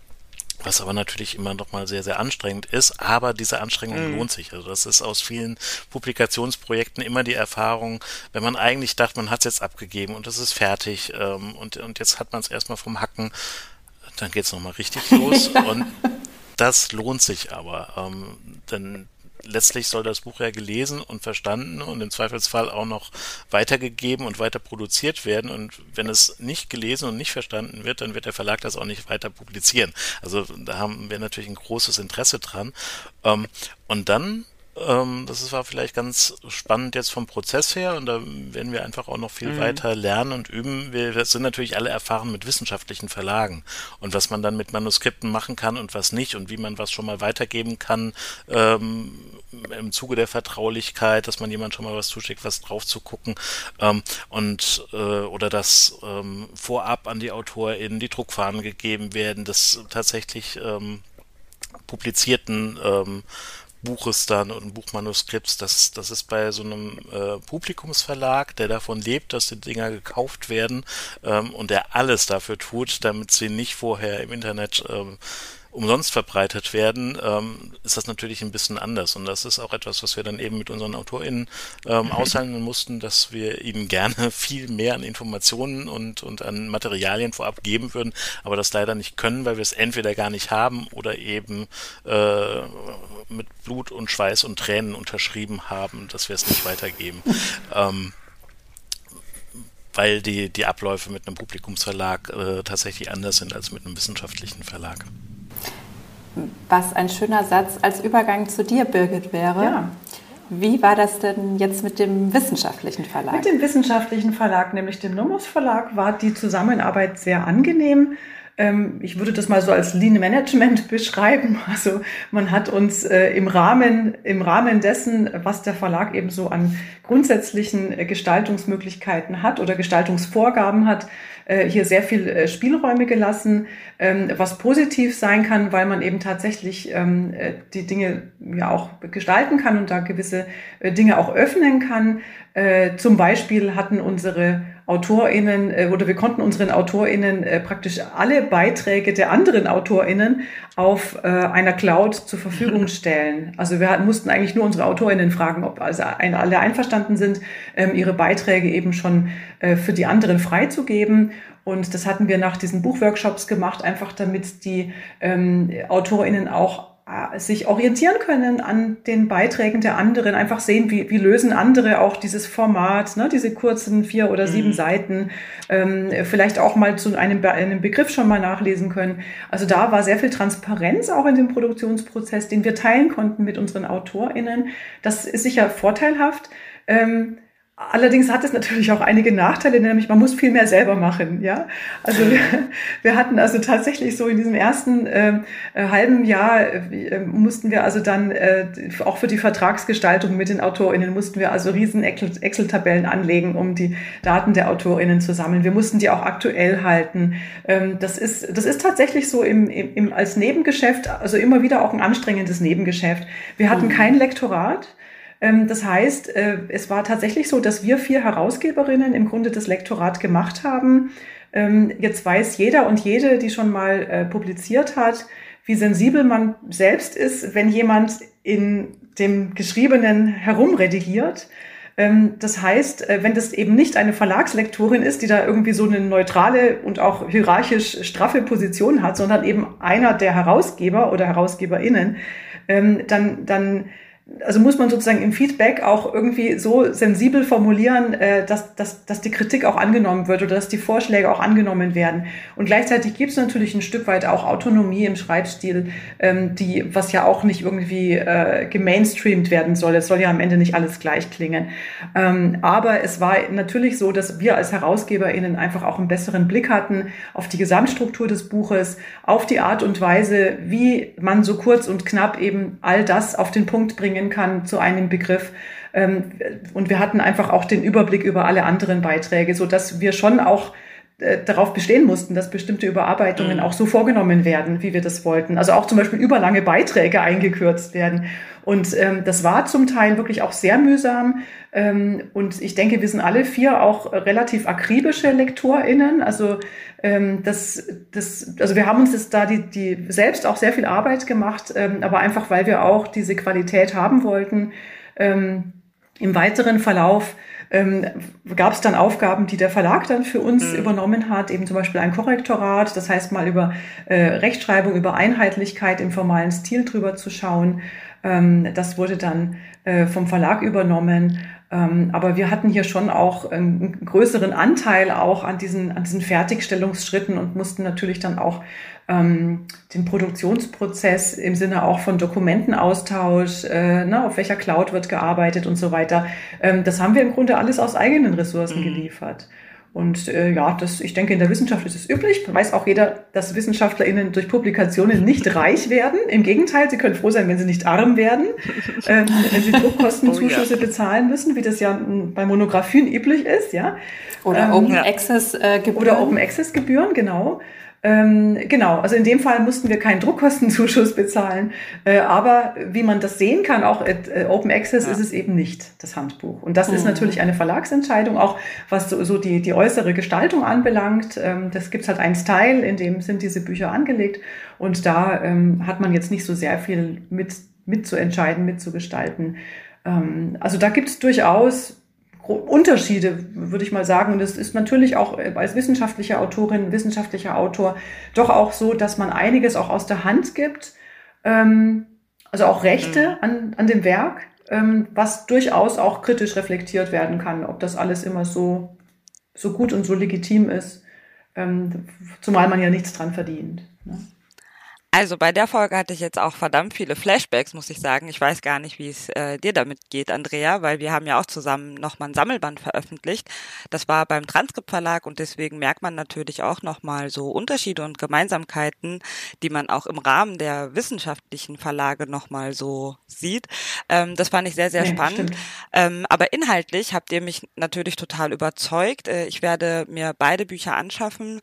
was aber natürlich immer noch mal sehr, sehr anstrengend ist. Aber diese Anstrengung mhm. lohnt sich. Also das ist aus vielen Publikationsprojekten immer die Erfahrung, wenn man eigentlich dachte, man hat es jetzt abgegeben und es ist fertig ähm, und, und jetzt hat man es erstmal vom Hacken, dann geht es nochmal richtig los. *laughs* und das lohnt sich aber. Ähm, denn letztlich soll das Buch ja gelesen und verstanden und im Zweifelsfall auch noch weitergegeben und weiter produziert werden. Und wenn es nicht gelesen und nicht verstanden wird, dann wird der Verlag das auch nicht weiter publizieren. Also da haben wir natürlich ein großes Interesse dran. Ähm, und dann das war vielleicht ganz spannend jetzt vom Prozess her und da werden wir einfach auch noch viel mhm. weiter lernen und üben. Wir sind natürlich alle erfahren mit wissenschaftlichen Verlagen und was man dann mit Manuskripten machen kann und was nicht und wie man was schon mal weitergeben kann ähm, im Zuge der Vertraulichkeit, dass man jemand schon mal was zuschickt, was drauf zu gucken ähm, und äh, oder dass ähm, vorab an die AutorInnen die Druckfahnen gegeben werden, des tatsächlich ähm, publizierten ähm, Buches dann und Buchmanuskripts, das, das ist bei so einem äh, Publikumsverlag, der davon lebt, dass die Dinger gekauft werden ähm, und der alles dafür tut, damit sie nicht vorher im Internet ähm, umsonst verbreitet werden, ähm, ist das natürlich ein bisschen anders. Und das ist auch etwas, was wir dann eben mit unseren AutorInnen ähm, mhm. aushandeln mussten, dass wir ihnen gerne *laughs* viel mehr an Informationen und, und an Materialien vorab geben würden, aber das leider nicht können, weil wir es entweder gar nicht haben oder eben äh, mit Blut und Schweiß und Tränen unterschrieben haben, dass wir es nicht weitergeben. *laughs* ähm, weil die, die Abläufe mit einem Publikumsverlag äh, tatsächlich anders sind als mit einem wissenschaftlichen Verlag was ein schöner Satz als Übergang zu dir, Birgit, wäre. Ja. Wie war das denn jetzt mit dem wissenschaftlichen Verlag? Mit dem wissenschaftlichen Verlag, nämlich dem Nomos Verlag, war die Zusammenarbeit sehr angenehm. Ähm, ich würde das mal so als Lean Management *laughs* beschreiben. Also man hat uns äh, im Rahmen, im Rahmen dessen, was der Verlag eben so an grundsätzlichen äh, Gestaltungsmöglichkeiten hat oder Gestaltungsvorgaben hat, äh, hier sehr viel Spielräume gelassen, ähm, was positiv sein kann, weil man eben tatsächlich ähm, die Dinge ja auch gestalten kann und da gewisse Dinge auch öffnen kann. Zum Beispiel hatten unsere AutorInnen äh, oder wir konnten unseren AutorInnen äh, praktisch alle Beiträge der anderen AutorInnen auf äh, einer Cloud zur Verfügung *laughs* stellen. Also wir mussten eigentlich nur unsere AutorInnen fragen, ob also alle einverstanden sind, ähm, ihre Beiträge eben schon für die anderen freizugeben. Und das hatten wir nach diesen Buchworkshops gemacht, einfach damit die ähm, AutorInnen auch äh, sich orientieren können an den Beiträgen der anderen, einfach sehen, wie, wie lösen andere auch dieses Format, ne, diese kurzen vier oder sieben mhm. Seiten, ähm, vielleicht auch mal zu einem, einem Begriff schon mal nachlesen können. Also da war sehr viel Transparenz auch in dem Produktionsprozess, den wir teilen konnten mit unseren AutorInnen. Das ist sicher vorteilhaft. Ähm, Allerdings hat es natürlich auch einige Nachteile, nämlich man muss viel mehr selber machen. Ja, also wir, wir hatten also tatsächlich so in diesem ersten äh, äh halben Jahr äh, mussten wir also dann äh, auch für die Vertragsgestaltung mit den AutorInnen mussten wir also riesen Excel-Tabellen anlegen, um die Daten der AutorInnen zu sammeln. Wir mussten die auch aktuell halten. Ähm, das ist das ist tatsächlich so im, im, im als Nebengeschäft, also immer wieder auch ein anstrengendes Nebengeschäft. Wir hatten mhm. kein Lektorat. Ähm, das heißt, äh, es war tatsächlich so, dass wir vier Herausgeberinnen im Grunde das Lektorat gemacht haben. Ähm, jetzt weiß jeder und jede, die schon mal äh, publiziert hat, wie sensibel man selbst ist, wenn jemand in dem Geschriebenen herumredigiert. Ähm, das heißt, äh, wenn das eben nicht eine Verlagslektorin ist, die da irgendwie so eine neutrale und auch hierarchisch straffe Position hat, sondern eben einer der Herausgeber oder Herausgeberinnen, dann, dann also muss man sozusagen im Feedback auch irgendwie so sensibel formulieren, äh, dass, dass, dass die Kritik auch angenommen wird oder dass die Vorschläge auch angenommen werden. Und gleichzeitig gibt es natürlich ein Stück weit auch Autonomie im Schreibstil, ähm, die, was ja auch nicht irgendwie äh, gemainstreamt werden soll. Es soll ja am Ende nicht alles gleich klingen. Ähm, aber es war natürlich so, dass wir als HerausgeberInnen einfach auch einen besseren Blick hatten auf die Gesamtstruktur des Buches, auf die Art und Weise, wie man so kurz und knapp eben all das auf den Punkt bringen bringen kann zu einem Begriff. Ähm, und wir hatten einfach auch den Überblick über alle anderen Beiträge, so dass wir schon auch äh, darauf bestehen mussten, dass bestimmte Überarbeitungen mhm. auch so vorgenommen werden, wie wir das wollten. Also auch zum Beispiel überlange Beiträge eingekürzt werden. Und ähm, das war zum Teil wirklich auch sehr mühsam. Ähm, und ich denke, wir sind alle vier auch relativ akribische LektorInnen. Also ähm, das, das, also wir haben uns das da die, die selbst auch sehr viel Arbeit gemacht, ähm, aber einfach weil wir auch diese Qualität haben wollten. Ähm, Im weiteren Verlauf ähm, gab es dann Aufgaben, die der Verlag dann für uns mhm. übernommen hat, eben zum Beispiel ein Korrektorat, das heißt mal über äh, Rechtschreibung, über Einheitlichkeit im formalen Stil drüber zu schauen. Ähm, das wurde dann äh, vom Verlag übernommen. Ähm, aber wir hatten hier schon auch einen größeren Anteil auch an diesen, an diesen Fertigstellungsschritten und mussten natürlich dann auch ähm, den Produktionsprozess im Sinne auch von Dokumentenaustausch, äh, ne, auf welcher Cloud wird gearbeitet und so weiter. Ähm, das haben wir im Grunde alles aus eigenen Ressourcen mhm. geliefert. Und äh, ja, das, ich denke, in der Wissenschaft ist es üblich. Weiß auch jeder, dass WissenschaftlerInnen durch Publikationen nicht *laughs* reich werden. Im Gegenteil, sie können froh sein, wenn sie nicht arm werden, ähm, wenn sie *laughs* Druckkostenzuschüsse oh, ja. bezahlen müssen, wie das ja bei Monographien üblich ist, ja. Oder ähm, Open Access äh, Gebühren. Oder Open Access Gebühren, genau. Ähm, genau, also in dem Fall mussten wir keinen Druckkostenzuschuss *laughs* bezahlen. Äh, aber wie man das sehen kann, auch at äh, Open Access ja. ist es eben nicht, das Handbuch. Und das mhm. ist natürlich eine Verlagsentscheidung, auch was so, so die, die äußere Gestaltung anbelangt. Ähm, das gibt's halt ein Style, in dem sind diese Bücher angelegt. Und da ähm, hat man jetzt nicht so sehr viel mit, mitzuentscheiden, mitzugestalten. Ähm, also da gibt's durchaus Unterschiede, würde ich mal sagen. Und es ist natürlich auch äh, als wissenschaftliche Autorin, wissenschaftlicher Autor doch auch so, dass man einiges auch aus der Hand gibt, ähm, also auch Rechte mhm. an, an dem Werk, ähm, was durchaus auch kritisch reflektiert werden kann, ob das alles immer so, so gut und so legitim ist, ähm, zumal man ja nichts dran verdient. Ne? Also bei der Folge hatte ich jetzt auch verdammt viele Flashbacks, muss ich sagen. Ich weiß gar nicht, wie es äh, dir damit geht, Andrea, weil wir haben ja auch zusammen nochmal ein Sammelband veröffentlicht. Das war beim Transkript Verlag und deswegen merkt man natürlich auch nochmal so Unterschiede und Gemeinsamkeiten, die man auch im Rahmen der wissenschaftlichen Verlage nochmal so sieht. Ähm, das fand ich sehr, sehr ja, spannend. Ähm, aber inhaltlich habt ihr mich natürlich total überzeugt. Äh, ich werde mir beide Bücher anschaffen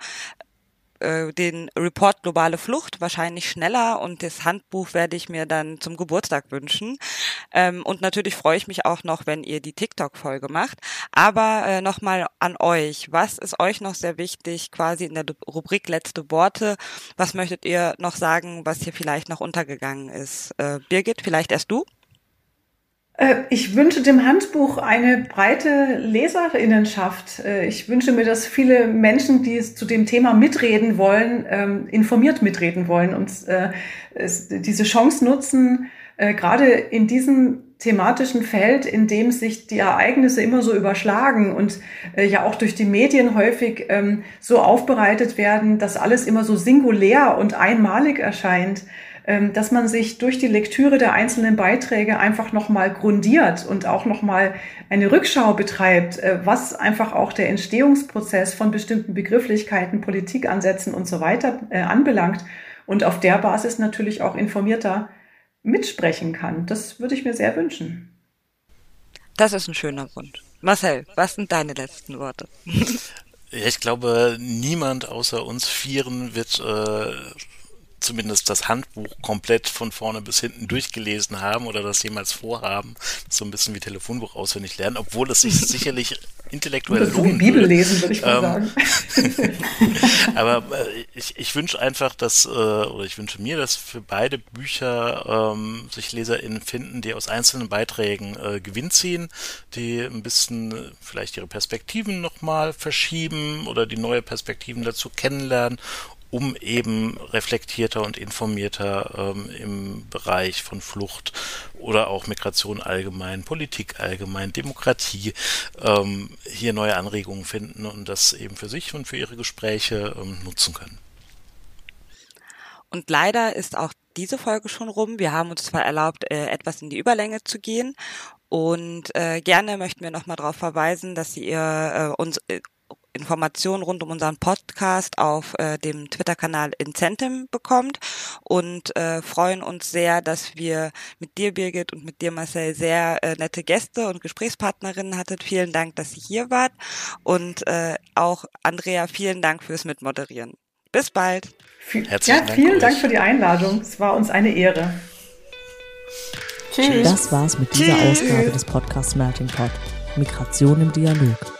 äh, den Report Globale Flucht wahrscheinlich schneller und das Handbuch werde ich mir dann zum Geburtstag wünschen. Ähm, und natürlich freue ich mich auch noch, wenn ihr die TikTok-Folge macht. Aber äh, nochmal an euch. Was ist euch noch sehr wichtig, quasi in der Rubrik Letzte Worte? Was möchtet ihr noch sagen, was hier vielleicht noch untergegangen ist? Äh, Birgit, vielleicht erst du? Äh, ich wünsche dem Handbuch eine breite Leserinnenschaft. Äh, ich wünsche mir, dass viele Menschen, die zu dem Thema mitreden wollen, ähm, informiert mitreden wollen und äh, diese Chance nutzen, gerade in diesem thematischen Feld, in dem sich die Ereignisse immer so überschlagen und ja auch durch die Medien häufig ähm, so aufbereitet werden, dass alles immer so singulär und einmalig erscheint dass man sich durch die Lektüre der einzelnen Beiträge einfach nochmal grundiert und auch nochmal eine Rückschau betreibt, äh, was einfach auch der Entstehungsprozess von bestimmten Begrifflichkeiten, Politikansätzen und so weiter äh, anbelangt und auf der Basis natürlich auch informierter mitsprechen kann. Das würde ich mir sehr wünschen. Das ist ein schöner Wunsch. Marcel, was sind deine letzten Worte? *laughs* Ja, ich glaube, niemand außer uns Vieren wird äh, zumindest das Handbuch komplett von vorne bis hinten durchgelesen haben oder das jemals vorhaben. Das so ein bisschen wie Telefonbuch auswendig lernen, obwohl es sich *laughs* sicherlich intellektuell das lohnen wie Bibel lesen, würde ich mal ähm, sagen. *laughs* aber äh, ich, ich wünsche einfach, dass, äh, oder ich wünsche mir, dass für beide Bücher ähm, sich LeserInnen finden, die aus einzelnen Beiträgen äh, Gewinn ziehen, die ein bisschen äh, vielleicht ihre Perspektiven nochmal verschieben oder die neue Perspektiven dazu kennenlernen um eben reflektierter und informierter ähm, im Bereich von Flucht oder auch Migration allgemein, Politik allgemein, Demokratie ähm, hier neue Anregungen finden und das eben für sich und für ihre Gespräche ähm, nutzen können. Und leider ist auch diese Folge schon rum. Wir haben uns zwar erlaubt, äh, etwas in die Überlänge zu gehen und äh, gerne möchten wir nochmal darauf verweisen, dass ihr äh, uns äh, Informationen rund um unseren Podcast auf äh, dem Twitter-Kanal Incentim bekommt und äh, freuen uns sehr, dass wir mit dir, Birgit, und mit dir, Marcel, sehr äh, nette Gäste und Gesprächspartnerinnen hattet. Vielen Dank, dass ihr hier wart und äh, auch Andrea, vielen Dank fürs Mitmoderieren. Bis bald. Herzlichen ja, vielen Dank, Dank für die Einladung. Es war uns eine Ehre. Tschüss. Das war's mit dieser Tschüss. Ausgabe des Podcasts Melting Pot. Migration im Dialog.